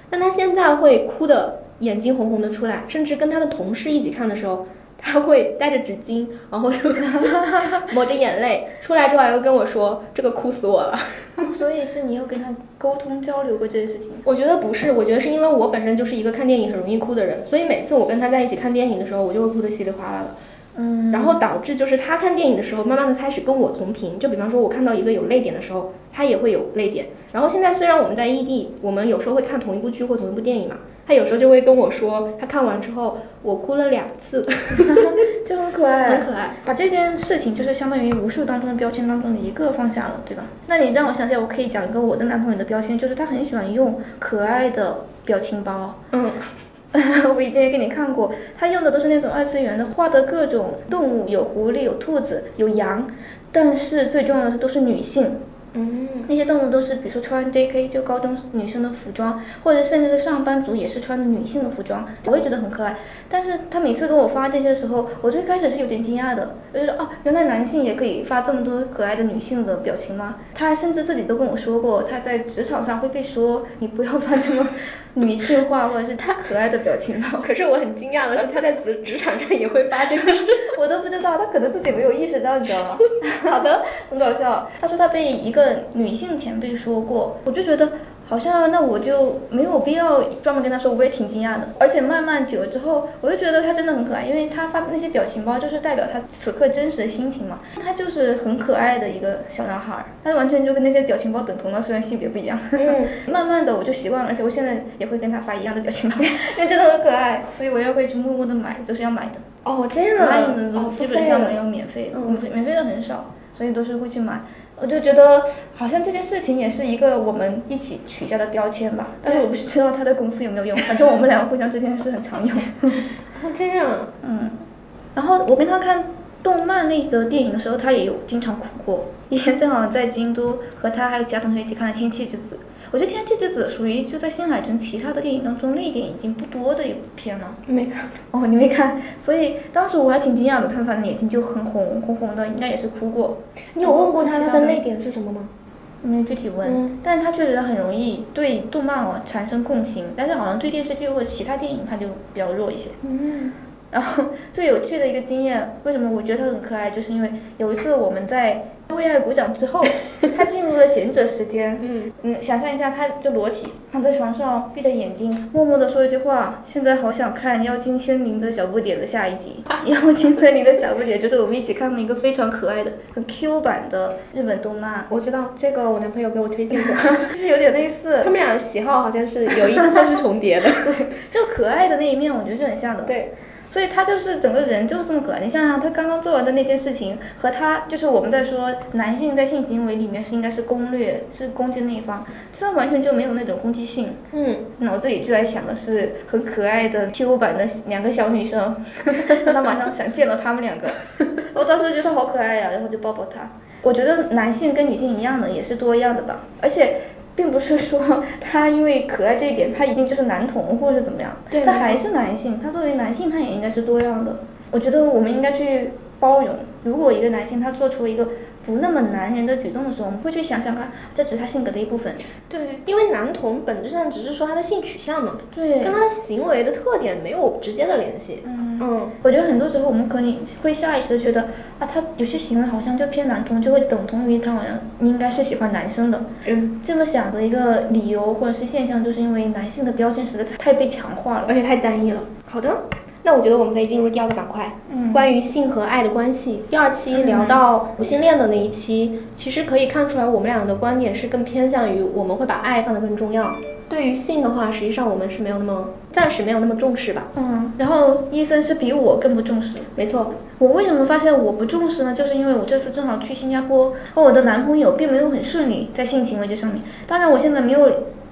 S2: 但他现在会哭的眼睛红红的出来，甚至跟他的同事一起看的时候，他会带着纸巾，然后就 抹着眼泪出来之后，还会跟我说这个哭死我了。
S3: 所以是你有跟他沟通交流过这件事情？
S2: 我觉得不是，我觉得是因为我本身就是一个看电影很容易哭的人，所以每次我跟他在一起看电影的时候，我就会哭得稀里哗啦的。
S3: 嗯，
S2: 然后导致就是他看电影的时候，慢慢的开始跟我同频。就比方说，我看到一个有泪点的时候，他也会有泪点。然后现在虽然我们在异地，我们有时候会看同一部剧或同一部电影嘛，他有时候就会跟我说，他看完之后我哭了两次，
S3: 就很可爱，
S2: 很可爱。
S3: 把这件事情就是相当于无数当中的标签当中的一个放下了，对吧？那你让我想起来，我可以讲一个我的男朋友的标签，就是他很喜欢用可爱的表情包。
S2: 嗯。
S3: 我以前也给你看过，他用的都是那种二次元的，画的各种动物，有狐狸，有兔子，有羊，但是最重要的是都是女性。
S2: 嗯，
S3: 那些动物都是，比如说穿 JK 就高中女生的服装，或者甚至是上班族也是穿的女性的服装，我也觉得很可爱。但是他每次跟我发这些的时候，我最开始是有点惊讶的，就是哦，原来男性也可以发这么多可爱的女性的表情吗？他甚至自己都跟我说过，他在职场上会被说你不要发这么女性化或者是太可爱的表情包。
S2: 可是我很惊讶的是，他在职职场上也会发这个，
S3: 我都不知道，他可能自己没有意识到，你知道吗？
S2: 好的，
S3: 很搞笑。他说他被一个女性前辈说过，我就觉得好像那我就没有必要专门跟他说，我也挺惊讶的。而且慢慢久了之后，我就觉得他真的很可爱，因为他发那些表情包就是代表他此刻真实的心情嘛。他就是很可爱的一个小男孩，他完全就跟那些表情包等同了，虽然性别不一样。
S2: 嗯，
S3: 慢慢的我就习惯了，而且我现在也会跟他发一样的表情包，因为真的很可爱，所以我也会去默默的买，都是要买的。
S2: 哦，这样啊，
S3: 的基本上没有免费的，免免费的很少，所以都是会去买。我就觉得好像这件事情也是一个我们一起取下的标签吧，但是我不是知道他的公司有没有用，反正我们两个互相之间是很常用。
S2: 哦，这样。
S3: 嗯，然后我跟他看动漫类的电影的时候，他也有经常哭过。以前正好在京都和他还有其他同学一起看了《天气之子》。我觉得《天气之子》属于就在新海诚其他的电影当中泪点已经不多的一部片了。
S2: 没看。
S3: 哦，你没看，所以当时我还挺惊讶的，他反正眼睛就很红红红的，应该也是哭过。
S2: 你有问过他他的泪点是什么吗？
S3: 没有具体问，
S2: 嗯
S3: 但是他确实很容易对动漫哦产生共情，但是好像对电视剧或者其他电影他就比较弱一些。
S2: 嗯
S3: 然后最有趣的一个经验，为什么我觉得他很可爱，就是因为有一次我们在为爱鼓掌之后，他进入了贤者时间。
S2: 嗯
S3: 嗯，想象一下，他就裸体躺在床上，闭着眼睛，默默地说一句话：现在好想看《妖精森林的小不点》的下一集。《妖精森林的小不点》就是我们一起看的一个非常可爱的、很 Q 版的日本动漫。
S2: 我知道这个，我男朋友给我推荐过，
S3: 就是有点类似。
S2: 他们俩的喜好好像是有一部分是重叠的。
S3: 对，就可爱的那一面，我觉得是很像的。
S2: 对。
S3: 所以他就是整个人就是这么可爱。你想想，他刚刚做完的那件事情，和他就是我们在说男性在性行为里面是应该是攻略，是攻击那一方，就他完全就没有那种攻击性。
S2: 嗯。
S3: 脑子里居然想的是很可爱的 Q 版的两个小女生，让他马上想见到他们两个。我当时觉得他好可爱呀、然后就抱抱他。我觉得男性跟女性一样的，也是多样的吧，而且。并不是说 他因为可爱这一点，他一定就是男同或者是怎么样，
S2: 对
S3: 他还是男性，他作为男性，他也应该是多样的。我觉得我们应该去包容，如果一个男性他做出一个不那么男人的举动的时候，我们会去想想看，这只是他性格的一部分。
S2: 对，因为男同本质上只是说他的性取向嘛，
S3: 对
S2: 跟他的行为的特点没有直接的联系。
S3: 嗯
S2: 嗯，
S3: 我觉得很多时候我们可能会下意识的觉得啊，他有些行为好像就偏男同，就会等同于他好像应该是喜欢男生的。
S2: 嗯
S3: 这么想的一个理由或者是现象，就是因为男性的标签实在太被强化了。
S2: 而且太单一了。好的，那我觉得我们可以进入第二个板块，
S3: 嗯
S2: 关于性和爱的关系。第二期聊到无性恋的那一期，其实可以看出来我们俩的观点是更偏向于我们会把爱放得更重要。对于性的话，实际上我们是没有那么暂时没有那么重视吧。
S3: 嗯，然后医生是比我更不重视。
S2: 没错，
S3: 我为什么发现我不重视呢？就是因为我这次正好去新加坡，和我的男朋友并没有很顺利在性行为这上面。当然，我现在没有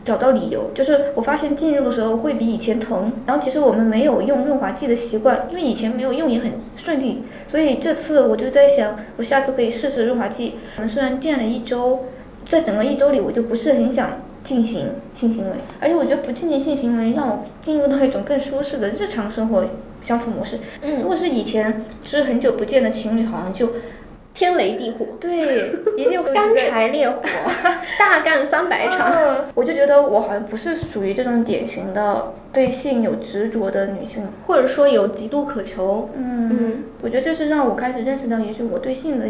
S3: 找到理由，就是我发现进入的时候会比以前疼。然后其实我们没有用润滑剂的习惯，因为以前没有用也很顺利，所以这次我就在想，我下次可以试试润滑剂。我们虽然见了一周，在整个一周里我就不是很想进行性行为，而且我觉得不进行性行为让我进入到一种更舒适的日常生活相处模式。
S2: 嗯
S3: 如果是以前就是很久不见的情侣，好像就
S2: 天雷地火，
S3: 对，一定
S2: 干柴烈火，大干三百场。
S3: 嗯我就觉得我好像不是属于这种典型的对性有执着的女性。
S2: 或者说有极度渴求。
S3: 嗯
S2: 嗯，
S3: 我觉得这是让我开始认识到，也许我对性的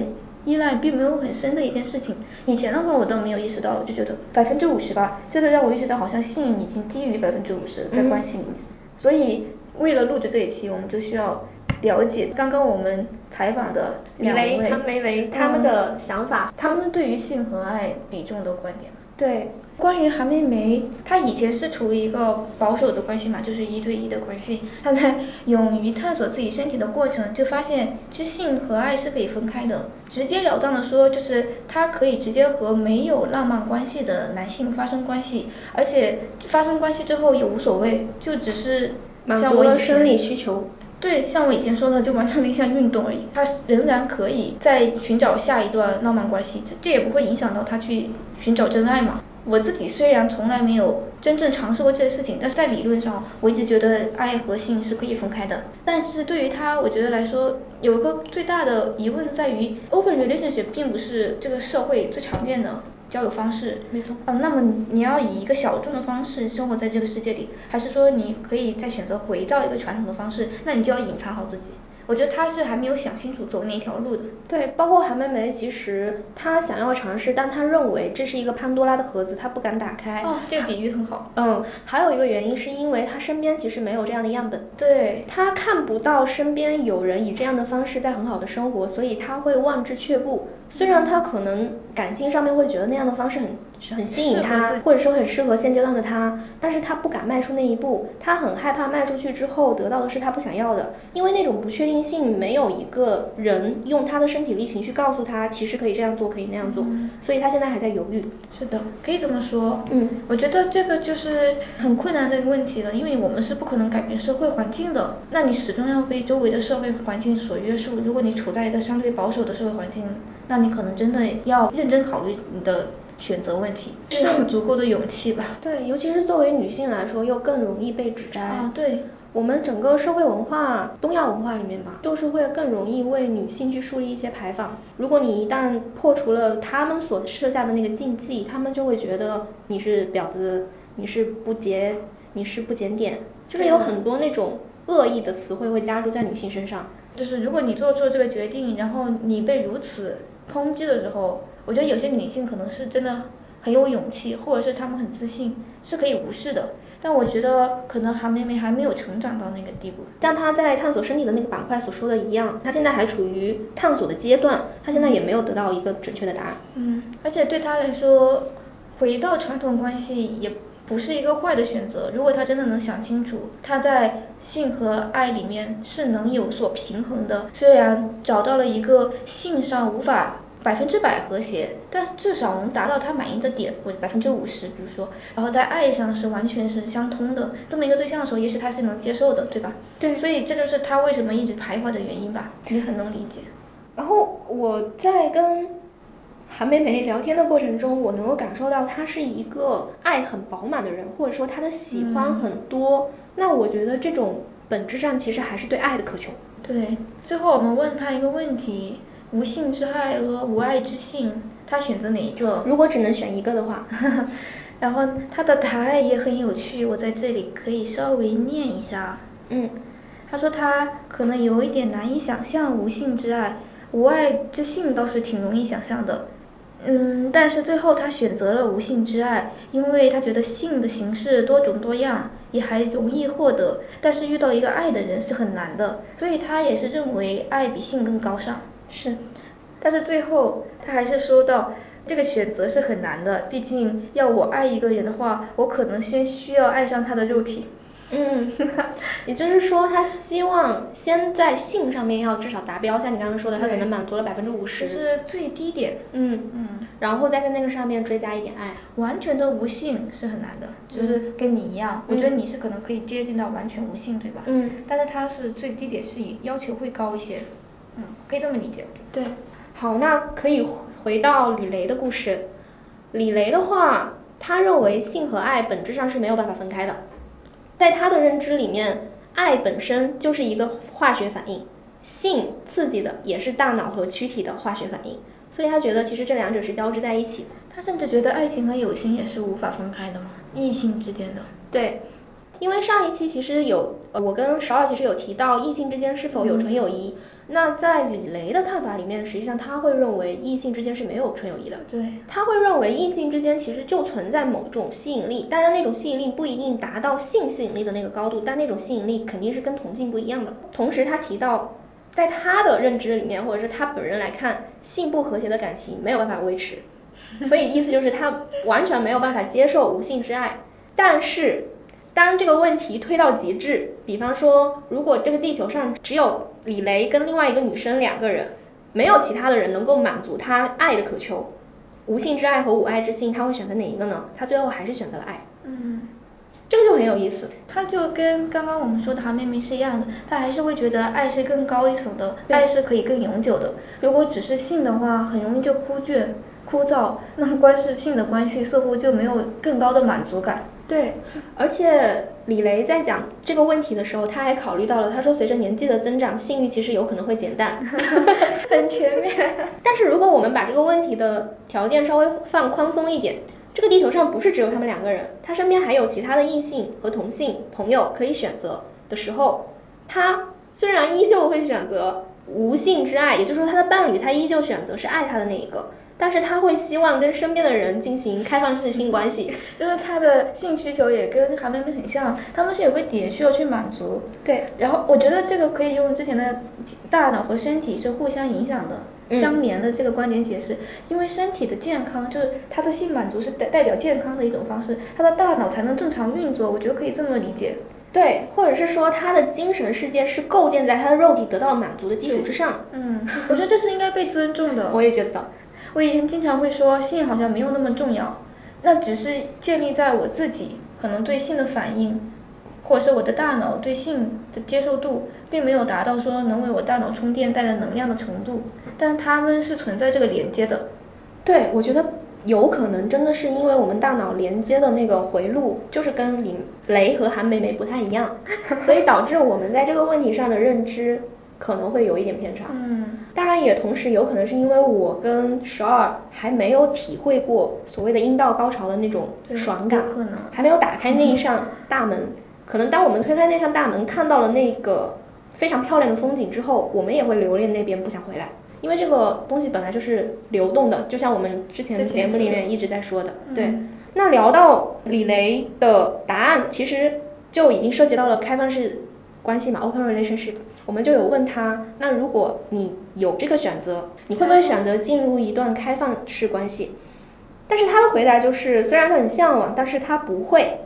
S3: 依赖并没有很深的一件事情。以前的话我都没有意识到，我就觉得百分之五十吧。这次让我意识到，好像性已经低于百分之五十在关系里面。所以为了录制这一期，我们就需要了解刚刚我们采访的两
S2: 李雷、
S3: 位，
S2: 汤梅雷他们的想法。
S3: 他们对于性和爱比重的观点。
S2: 对，
S3: 关于韩梅梅，她以前是处于一个保守的关系嘛，就是一对一的关系。她在勇于探索自己身体的过程，就发现其实性和爱是可以分开的。直截了当的说，就是她可以直接和没有浪漫关系的男性发生关系，而且发生关系之后也无所谓，就只是
S2: 满足了生理需求。
S3: 对，像我以前说的，就完成了一项运动而已。他仍然可以再寻找下一段浪漫关系，这这也不会影响到他去寻找真爱嘛。我自己虽然从来没有真正尝试过这些事情，但是在理论上，我一直觉得爱和性是可以分开的。但是对于他，我觉得来说，有一个最大的疑问在于，open relationship 并不是这个社会最常见的交友方式。
S2: 没错
S3: 嗯，那么你要以一个小众的方式生活在这个世界里，还是说你可以再选择回到一个传统的方式？那你就要隐藏好自己。我觉得他是还没有想清楚走哪条路的。
S2: 对，包括韩梅梅，其实她想要尝试，但她认为这是一个潘多拉的盒子，她不敢打开。
S3: 哦，这个比喻很好。
S2: 嗯，还有一个原因是因为她身边其实没有这样的样本。
S3: 对，
S2: 她看不到身边有人以这样的方式在很好的生活，所以她会望之却步。虽然她可能感性上面会觉得那样的方式很很吸引
S3: 适合
S2: 她
S3: 自，己
S2: 或者说很适合现阶段的他，但是他不敢迈出那一步，他很害怕迈出去之后得到的是他不想要的，因为那种不确定性没有一个人用他的身体力行去告诉他，其实可以这样做，可以那样做，
S3: 嗯
S2: 所以他现在还在犹豫。
S3: 是的，可以这么说。
S2: 嗯
S3: 我觉得这个就是很困难的一个问题了，因为我们是不可能改变社会环境的，那你始终要被周围的社会环境所约束。如果你处在一个相对保守的社会环境，那你可能真的要认真考虑你的选择问题，需要足够的勇气吧。
S2: 对，尤其是作为女性来说，又更容易被指摘。
S3: 啊，对。
S2: 我们整个社会文化，东亚文化里面吧，就是会更容易为女性去树立一些牌坊。如果你一旦破除了他们所设下的那个禁忌，他们就会觉得你是婊子，你是不洁，你是不检点，就是有很多那种恶意的词汇会加注在女性身上。
S3: 就是如果你做出了这个决定，然后你被如此抨击的时候，我觉得有些女性可能是真的很有勇气，或者是她们很自信，是可以无视的。但我觉得可能韩梅梅还没有成长到那个地步，
S2: 像她在探索身体的那个板块所说的一样，她现在还处于探索的阶段，她现在也没有得到一个准确的答案。
S3: 嗯，而且对她来说，回到传统关系也不是一个坏的选择。如果她真的能想清楚，她在性和爱里面是能有所平衡的，虽然找到了一个性上无法。百分之百和谐，但至少能达到他满意的点，或者百分之五十，比如说，然后在爱上是完全是相通的这么一个对象的时候，也许他是能接受的，对吧？
S2: 对，
S3: 所以这就是他为什么一直徘徊的原因吧，你很能理解。
S2: 然后我在跟韩梅梅聊天的过程中，我能够感受到她是一个爱很饱满的人，或者说她的喜欢很多。那我觉得这种本质上其实还是对爱的渴求。
S3: 对，最后我们问他一个问题。无性之爱和无爱之性，他选择哪一个？
S2: 如果只能选一个的话，
S3: 然后他的答案也很有趣，我在这里可以稍微念一下。
S2: 嗯，
S3: 他说他可能有一点难以想象无性之爱，无爱之性倒是挺容易想象的。嗯，但是最后他选择了无性之爱，因为他觉得性的形式多种多样，也还容易获得，但是遇到一个爱的人是很难的，所以他也是认为爱比性更高尚。
S2: 是，
S3: 但是最后他还是说到，这个选择是很难的，毕竟要我爱一个人的话，我可能先需要爱上他的肉体。
S2: 嗯，也就是说他希望先在性上面要至少达标，像你刚刚说的，他可能满足了百分之五十，
S3: 是最低点。
S2: 嗯嗯，然后再在那个上面追加一点爱。
S3: 完全的无性是很难的，就是跟你一样，我觉得你是可能可以接近到完全无性，对吧？
S2: 嗯。
S3: 但是他是最低点是以要求会高一些。嗯，可以这么理解。
S2: 对，好，那可以回到李雷的故事。李雷的话，他认为性和爱本质上是没有办法分开的。在他的认知里面，爱本身就是一个化学反应，性刺激的也是大脑和躯体的化学反应，所以他觉得其实这两者是交织在一起。
S3: 他甚至觉得爱情和友情也是无法分开的嘛，异性之间的。
S2: 对。因为上一期其实有，呃，我跟十二其实有提到异性之间是否有纯友谊。那在李雷的看法里面，实际上他会认为异性之间是没有纯友谊的。
S3: 对。
S2: 他会认为异性之间其实就存在某种吸引力，当然那种吸引力不一定达到性吸引力的那个高度，但那种吸引力肯定是跟同性不一样的。同时他提到，在他的认知里面，或者是他本人来看，性不和谐的感情没有办法维持。所以意思就是他完全没有办法接受无性之爱，但是。当这个问题推到极致，比方说，如果这个地球上只有李雷跟另外一个女生两个人，没有其他的人能够满足他爱的渴求，无性之爱和无爱之性，他会选择哪一个呢？他最后还是选择了爱。
S3: 嗯，
S2: 这个就很有意思。
S3: 他就跟刚刚我们说的韩妹妹是一样的，他还是会觉得爱是更高一层的，爱是可以更永久的。如果只是性的话，很容易就枯倦、枯燥，那光是性的关系似乎就没有更高的满足感。
S2: 对，而且李雷在讲这个问题的时候，他还考虑到了，他说随着年纪的增长，性欲其实有可能会减淡，
S3: 很全面。
S2: 但是如果我们把这个问题的条件稍微放宽松一点，这个地球上不是只有他们两个人，他身边还有其他的异性和同性朋友可以选择的时候，他虽然依旧会选择无性之爱，也就是说他的伴侣他依旧选择是爱他的那一个。但是他会希望跟身边的人进行开放式性关系，
S3: 就是他的性需求也跟韩梅梅很像，他们是有个点需要去满足。
S2: 对，
S3: 然后我觉得这个可以用之前的大脑和身体是互相影响的、相连的这个观点解释，因为身体的健康就是他的性满足是代代表健康的一种方式，他的大脑才能正常运作，我觉得可以这么理解。
S2: 对，或者是说他的精神世界是构建在他的肉体得到满足的基础之上。
S3: 嗯，我觉得这是应该被尊重的。
S2: 我也觉得。
S3: 我以前经常会说性好像没有那么重要，那只是建立在我自己可能对性的反应，或者是我的大脑对性的接受度，并没有达到说能为我大脑充电带来能量的程度，但他们是存在这个连接的。
S2: 对，我觉得有可能真的是因为我们大脑连接的那个回路就是跟李雷和韩梅梅不太一样，所以导致我们在这个问题上的认知可能会有一点偏差。
S3: 嗯，
S2: 当然也同时有可能是因为我跟十二还没有体会过所谓的阴道高潮的那种爽感，
S3: 可能
S2: 还没有打开那一扇大门。可能当我们推开那扇大门，看到了那个非常漂亮的风景之后，我们也会留恋那边，不想回来。因为这个东西本来就是流动的，就像我们之前的节目里面一直在说的。对，那聊到李雷的答案，其实就已经涉及到了开放式关系嘛，open relationship。我们就有问他，那如果你有这个选择，你会不会选择进入一段开放式关系？但是他的回答就是，虽然他很向往，但是他不会。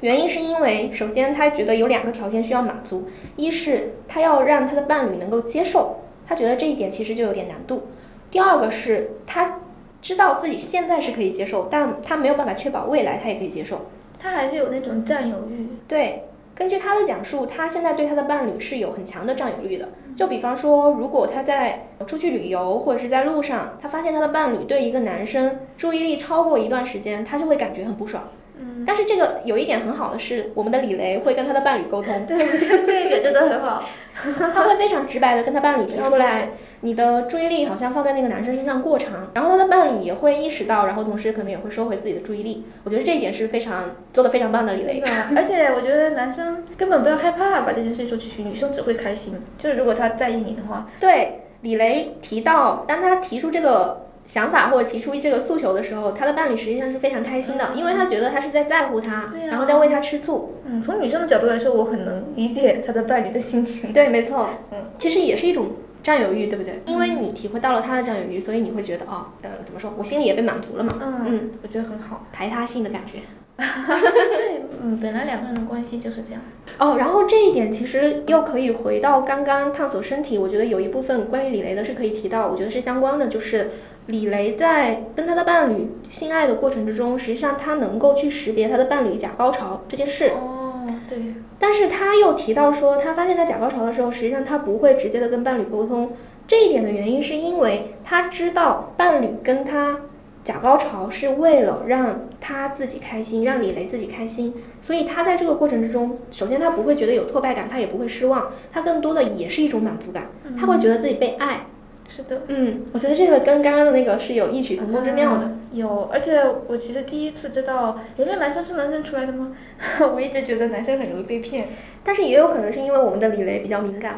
S2: 原因是因为，首先他觉得有两个条件需要满足，一是他要让他的伴侣能够接受。他觉得这一点其实就有点难度。第二个是他知道自己现在是可以接受，但他没有办法确保未来他也可以接受。
S3: 他还是有那种占有欲。
S2: 对，根据他的讲述，他现在对他的伴侣是有很强的占有欲的。就比方说，如果他在出去旅游或者是在路上，他发现他的伴侣对一个男生注意力超过一段时间，他就会感觉很不爽。
S3: 嗯。
S2: 但是这个有一点很好的是，我们的李雷会跟他的伴侣沟通。
S3: 对，我觉得这一点真的很好。
S2: 他会非常直白的跟他伴侣提出来，你的注意力好像放在那个男生身上过长，然后他的伴侣也会意识到，然后同时可能也会收回自己的注意力。我觉得这一点是非常做的非常棒的李雷。
S3: 而且我觉得男生根本不要害怕把这件事说出去，女生只会开心。就是如果他在意你的话。
S2: 对，李雷提到，当他提出这个。想法或者提出这个诉求的时候，他的伴侣实际上是非常开心的，因为他觉得他是在在乎他，然后在为他吃醋。
S3: 嗯，从女生的角度来说，我很能理解他的伴侣的心情。
S2: 对，没错。嗯，其实也是一种占有欲，对不对？因为你体会到了他的占有欲，所以你会觉得哦，呃，怎么说，我心里也被满足了嘛。
S3: 嗯嗯，我觉得很好，
S2: 排他性的感觉。
S3: 对，嗯，本来两个人的关系就是这样。
S2: 哦，然后这一点其实又可以回到刚刚探索身体，我觉得有一部分关于李雷的是可以提到，我觉得是相关的，就是。李雷在跟他的伴侣性爱的过程之中，实际上他能够去识别他的伴侣假高潮这件事。
S3: 哦，对。
S2: 但是他又提到说，他发现他假高潮的时候，实际上他不会直接的跟伴侣沟通。这一点的原因是因为他知道伴侣跟他假高潮是为了让他自己开心，让李雷自己开心。所以他在这个过程之中，首先他不会觉得有挫败感，他也不会失望，他更多的也是一种满足感，他会觉得自己被爱。
S3: 是的，
S2: 嗯，我觉得这个跟刚刚的那个是有异曲同工之妙的。
S3: 有，而且我其实第一次知道，原来男生是能认出来的吗？我一直觉得男生很容易被骗，
S2: 但是也有可能是因为我们的李雷比较敏感。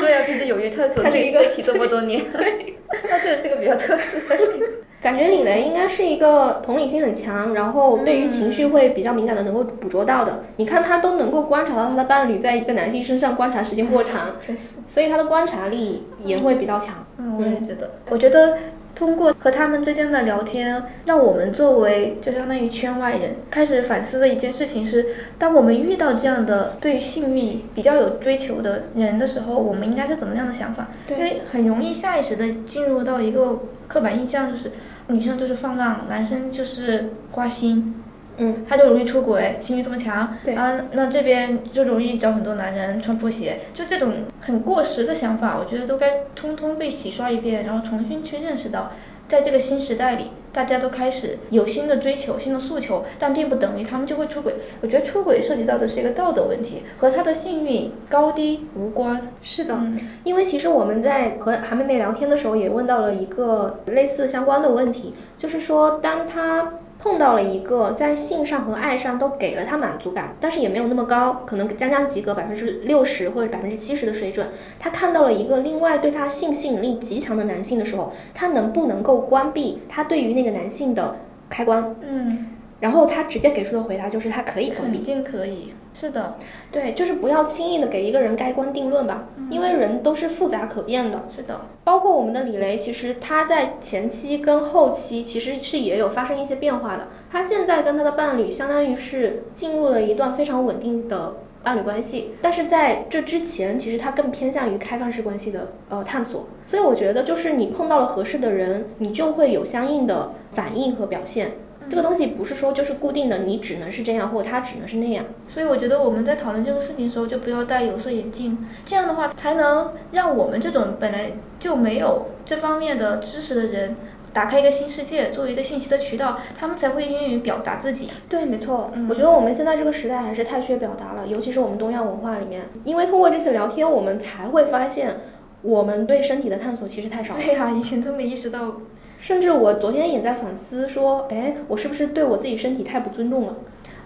S3: 对啊，毕竟有约特走进身体这么多年，他确实是个比较特殊的。
S2: 感觉李雷应该是一个同理心很强，然后对于情绪会比较敏感的，能够捕捉到的。你看他都能够观察到他的伴侣在一个男性身上观察时间过长，
S3: 确实，
S2: 所以他的观察力也会比较强。
S3: 嗯，我也觉得。我觉得通过和他们之间的聊天，让我们作为就相当于圈外人开始反思的一件事情是，当我们遇到这样的对于性欲比较有追求的人的时候，我们应该是怎么样的想法？
S2: 对。
S3: 因为很容易下意识的进入到一个刻板印象，就是。女生就是放浪，男生就是花心，
S2: 嗯，
S3: 他就容易出轨，性欲这么强，
S2: 对
S3: 啊，那这边就容易找很多男人穿拖鞋，就这种很过时的想法，我觉得都该通通被洗刷一遍，然后重新去认识到。在这个新时代里，大家都开始有新的追求、新的诉求，但并不等于他们就会出轨。我觉得出轨涉及到的是一个道德问题，和他的性欲高低无关。
S2: 是的，因为其实我们在和韩妹妹聊天的时候，也问到了一个类似相关的问题，就是说当他。碰到了一个在性上和爱上都给了他满足感，但是也没有那么高，可能将将及格百分之六十或者百分之七十的水准。他看到了一个另外对他性吸引力极强的男性的时候，他能不能够关闭他对于那个男性的开关？
S3: 嗯。
S2: 然后他直接给出的回答就是他可以关闭。
S3: 肯定可以。是的。
S2: 对，就是不要轻易的给一个人盖棺定论吧，因为人都是复杂可变的。
S3: 是的。
S2: 包括我们的李雷，其实他在前期跟后期其实是也有发生一些变化的。他现在跟他的伴侣相当于是进入了一段非常稳定的伴侣关系，但是在这之前，其实他更偏向于开放式关系的呃探索。所以我觉得就是你碰到了合适的人，你就会有相应的反应和表现。这个东西不是说就是固定的，你只能是这样，或者他只能是那样。
S3: 所以我觉得我们在讨论这个事情的时候，就不要戴有色眼镜，这样的话才能让我们这种本来就没有这方面的知识的人。打开一个新世界，作为一个信息的渠道，他们才会愿意表达自己。
S2: 对，没错。嗯我觉得我们现在这个时代还是太缺表达了，尤其是我们东亚文化里面，因为通过这次聊天，我们才会发现我们对身体的探索其实太少了。
S3: 对呀，以前都没意识到。
S2: 甚至我昨天也在反思说，哎，我是不是对我自己身体太不尊重了？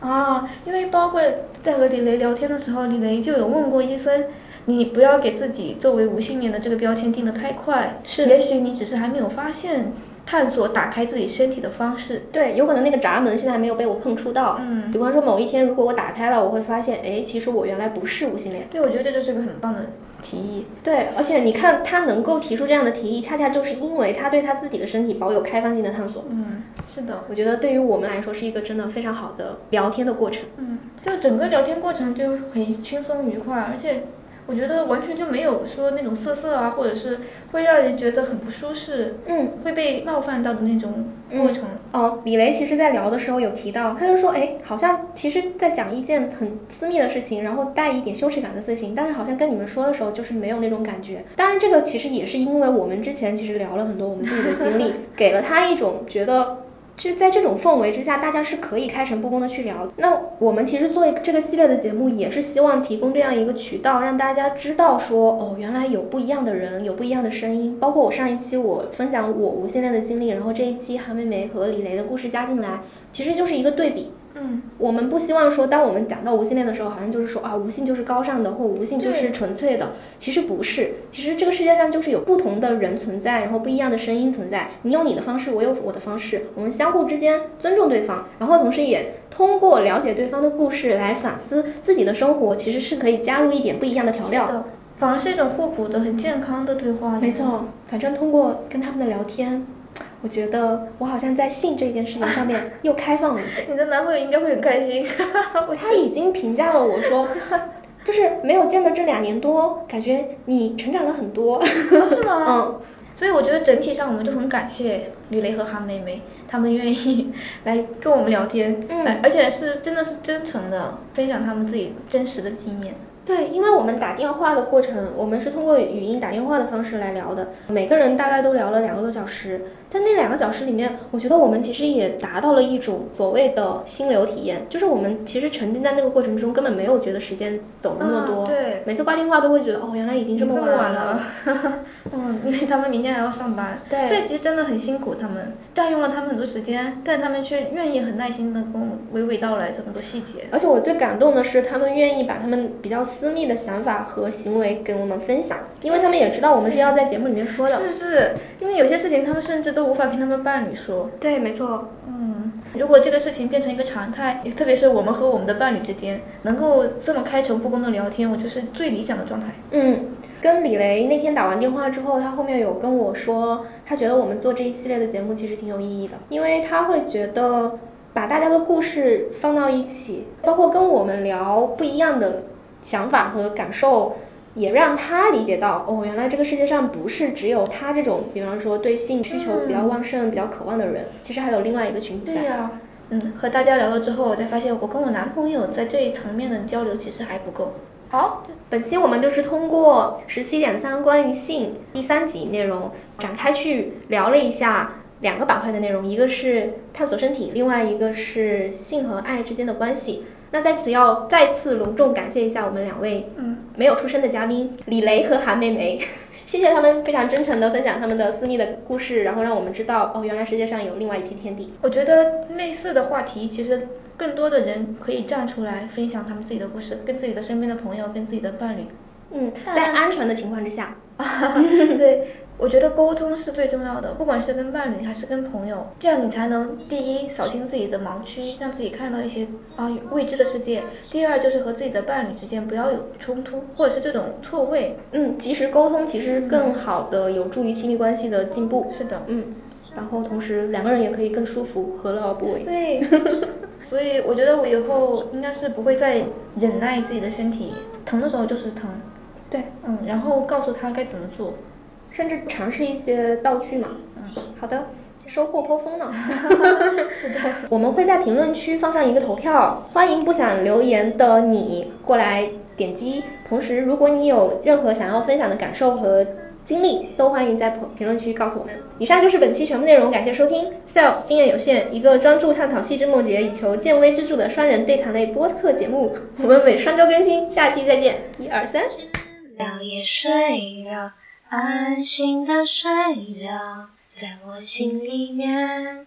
S3: 啊，因为包括在和李雷聊天的时候，李雷就有问过医生，你不要给自己作为无性恋的这个标签定得太快，
S2: 是，
S3: 也许你只是还没有发现探索打开自己身体的方式。
S2: 对，有可能那个闸门现在还没有被我碰触到。
S3: 嗯。
S2: 比方说某一天如果我打开了，我会发现，哎，其实我原来不是无性恋。
S3: 对，我觉得这就是个很棒的。提议
S2: 对，而且你看他能够提出这样的提议，恰恰就是因为他对他自己的身体保有开放性的探索。
S3: 嗯，是的，
S2: 我觉得对于我们来说是一个真的非常好的聊天的过程。
S3: 嗯，就整个聊天过程就很轻松愉快，而且。我觉得完全就没有说那种涩涩啊，或者是会让人觉得很不舒适，
S2: 嗯，
S3: 会被冒犯到的那种过程。
S2: 哦，李雷其实在聊的时候有提到，他就说，哎，好像其实在讲一件很私密的事情，然后带一点羞耻感的事情，但是好像跟你们说的时候就是没有那种感觉。当然，这个其实也是因为我们之前其实聊了很多我们自己的经历，给了他一种觉得。是在这种氛围之下，大家是可以开诚布公的去聊。那我们其实做这个系列的节目，也是希望提供这样一个渠道，让大家知道说，哦，原来有不一样的人，有不一样的声音。包括我上一期我分享我无限恋的经历，然后这一期韩梅梅和李雷的故事加进来，其实就是一个对比。
S3: 嗯，
S2: 我们不希望说，当我们讲到无性恋的时候，好像就是说啊，无性就是高尚的，或无性就是纯粹的。其实不是，其实这个世界上就是有不同的人存在，然后不一样的声音存在。你有你的方式，我有我的方式，我们相互之间尊重对方，然后同时也通过了解对方的故事来反思自己的生活，其实是可以加入一点不一样的调料
S3: 的，反而是一种互补的、很健康的对话。
S2: 没错，反正通过跟他们的聊天。我觉得我好像在性这件事情上面 又开放了一点。
S3: 你的男朋友应该会很开心。
S2: 他已经评价了我说，就是没有见的这两年多，感觉你成长了很多。
S3: 是吗？
S2: 嗯。
S3: 所以我觉得整体上我们就很感谢吕雷和韩梅梅，他们愿意来跟我们聊天，
S2: 嗯，
S3: 而且是真的是真诚的分享他们自己真实的经验。
S2: 对，因为我们打电话的过程，我们是通过语音打电话的方式来聊的，每个人大概都聊了两个多小时。但那两个小时里面，我觉得我们其实也达到了一种所谓的心流体验，就是我们其实沉浸在那个过程中，根本没有觉得时间走那么多。
S3: 对。
S2: 每次挂电话都会觉得，哦，原来已经这么
S3: 晚
S2: 了。
S3: 嗯，因为他们明天还要上班。
S2: 对。
S3: 所以其实真的很辛苦，他们占用了他们很多时间，但他们却愿意很耐心的跟我娓娓道来这么多细节。
S2: 而且我最感动的是，他们愿意把他们比较私密的想法和行为跟我们分享，因为他们也知道我们是要在节目里面说的。
S3: 是是，因为有些事情他们甚至都无法跟他们。伴侣说，
S2: 对，没错，
S3: 嗯，如果这个事情变成一个常态，特别是我们和我们的伴侣之间能够这么开诚布公的聊天，我觉得是最理想的状态。
S2: 嗯，跟李雷那天打完电话之后，他后面有跟我说，他觉得我们做这一系列的节目其实挺有意义的，因为他会觉得把大家的故事放到一起，包括跟我们聊不一样的想法和感受。也让他理解到，哦，原来这个世界上不是只有他这种，比方说对性需求比较旺盛、比较渴望的人，其实还有另外一个群体。
S3: 对呀，嗯，和大家聊了之后，我才发现我跟我男朋友在这一层面的交流其实还不够。
S2: 好，本期我们就是通过十七点三关于性第三集内容展开去聊了一下两个板块的内容，一个是探索身体，另外一个是性和爱之间的关系。那在此要再次隆重感谢一下我们两位
S3: 嗯
S2: 没有出声的嘉宾李雷和韩梅梅，谢谢他们非常真诚的分享他们的私密的故事，然后让我们知道哦原来世界上有另外一片天地。
S3: 我觉得类似的话题其实更多的人可以站出来分享他们自己的故事，跟自己的身边的朋友，跟自己的伴侣。
S2: 嗯，在安全的情况之下。
S3: 对。我觉得沟通是最重要的，不管是跟伴侣还是跟朋友，这样你才能第一扫清自己的盲区，让自己看到一些啊未知的世界；第二就是和自己的伴侣之间不要有冲突，或者是这种错位。
S2: 嗯，及时沟通其实更好的有助于亲密关系的进步。
S3: 是的，
S2: 嗯，然后同时两个人也可以更舒服，何乐而不为？
S3: 对，所以我觉得我以后应该是不会再忍耐自己的身体，疼的时候就是疼。
S2: 对，
S3: 嗯，然后告诉他该怎么做。
S2: 甚至尝试一些道具嘛。
S3: 嗯，
S2: 好的，收获颇丰呢。
S3: 是的。
S2: 我们会在评论区放上一个投票，欢迎不想留言的你过来点击。同时，如果你有任何想要分享的感受和经历，都欢迎在评评论区告诉我们。以上就是本期全部内容，感谢收听。Sales 经验有限，一个专注探讨细枝末节以求见微知著的双人对谈类播客节目。我们每双周更新，下期再见。一二三。
S1: 知了也睡了，安心的睡了，在我心里面。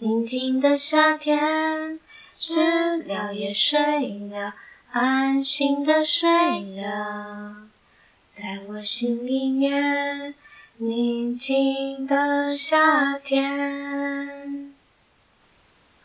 S1: 宁静的夏天，知了也睡了，安心的睡了。在我心里面，宁静的夏天。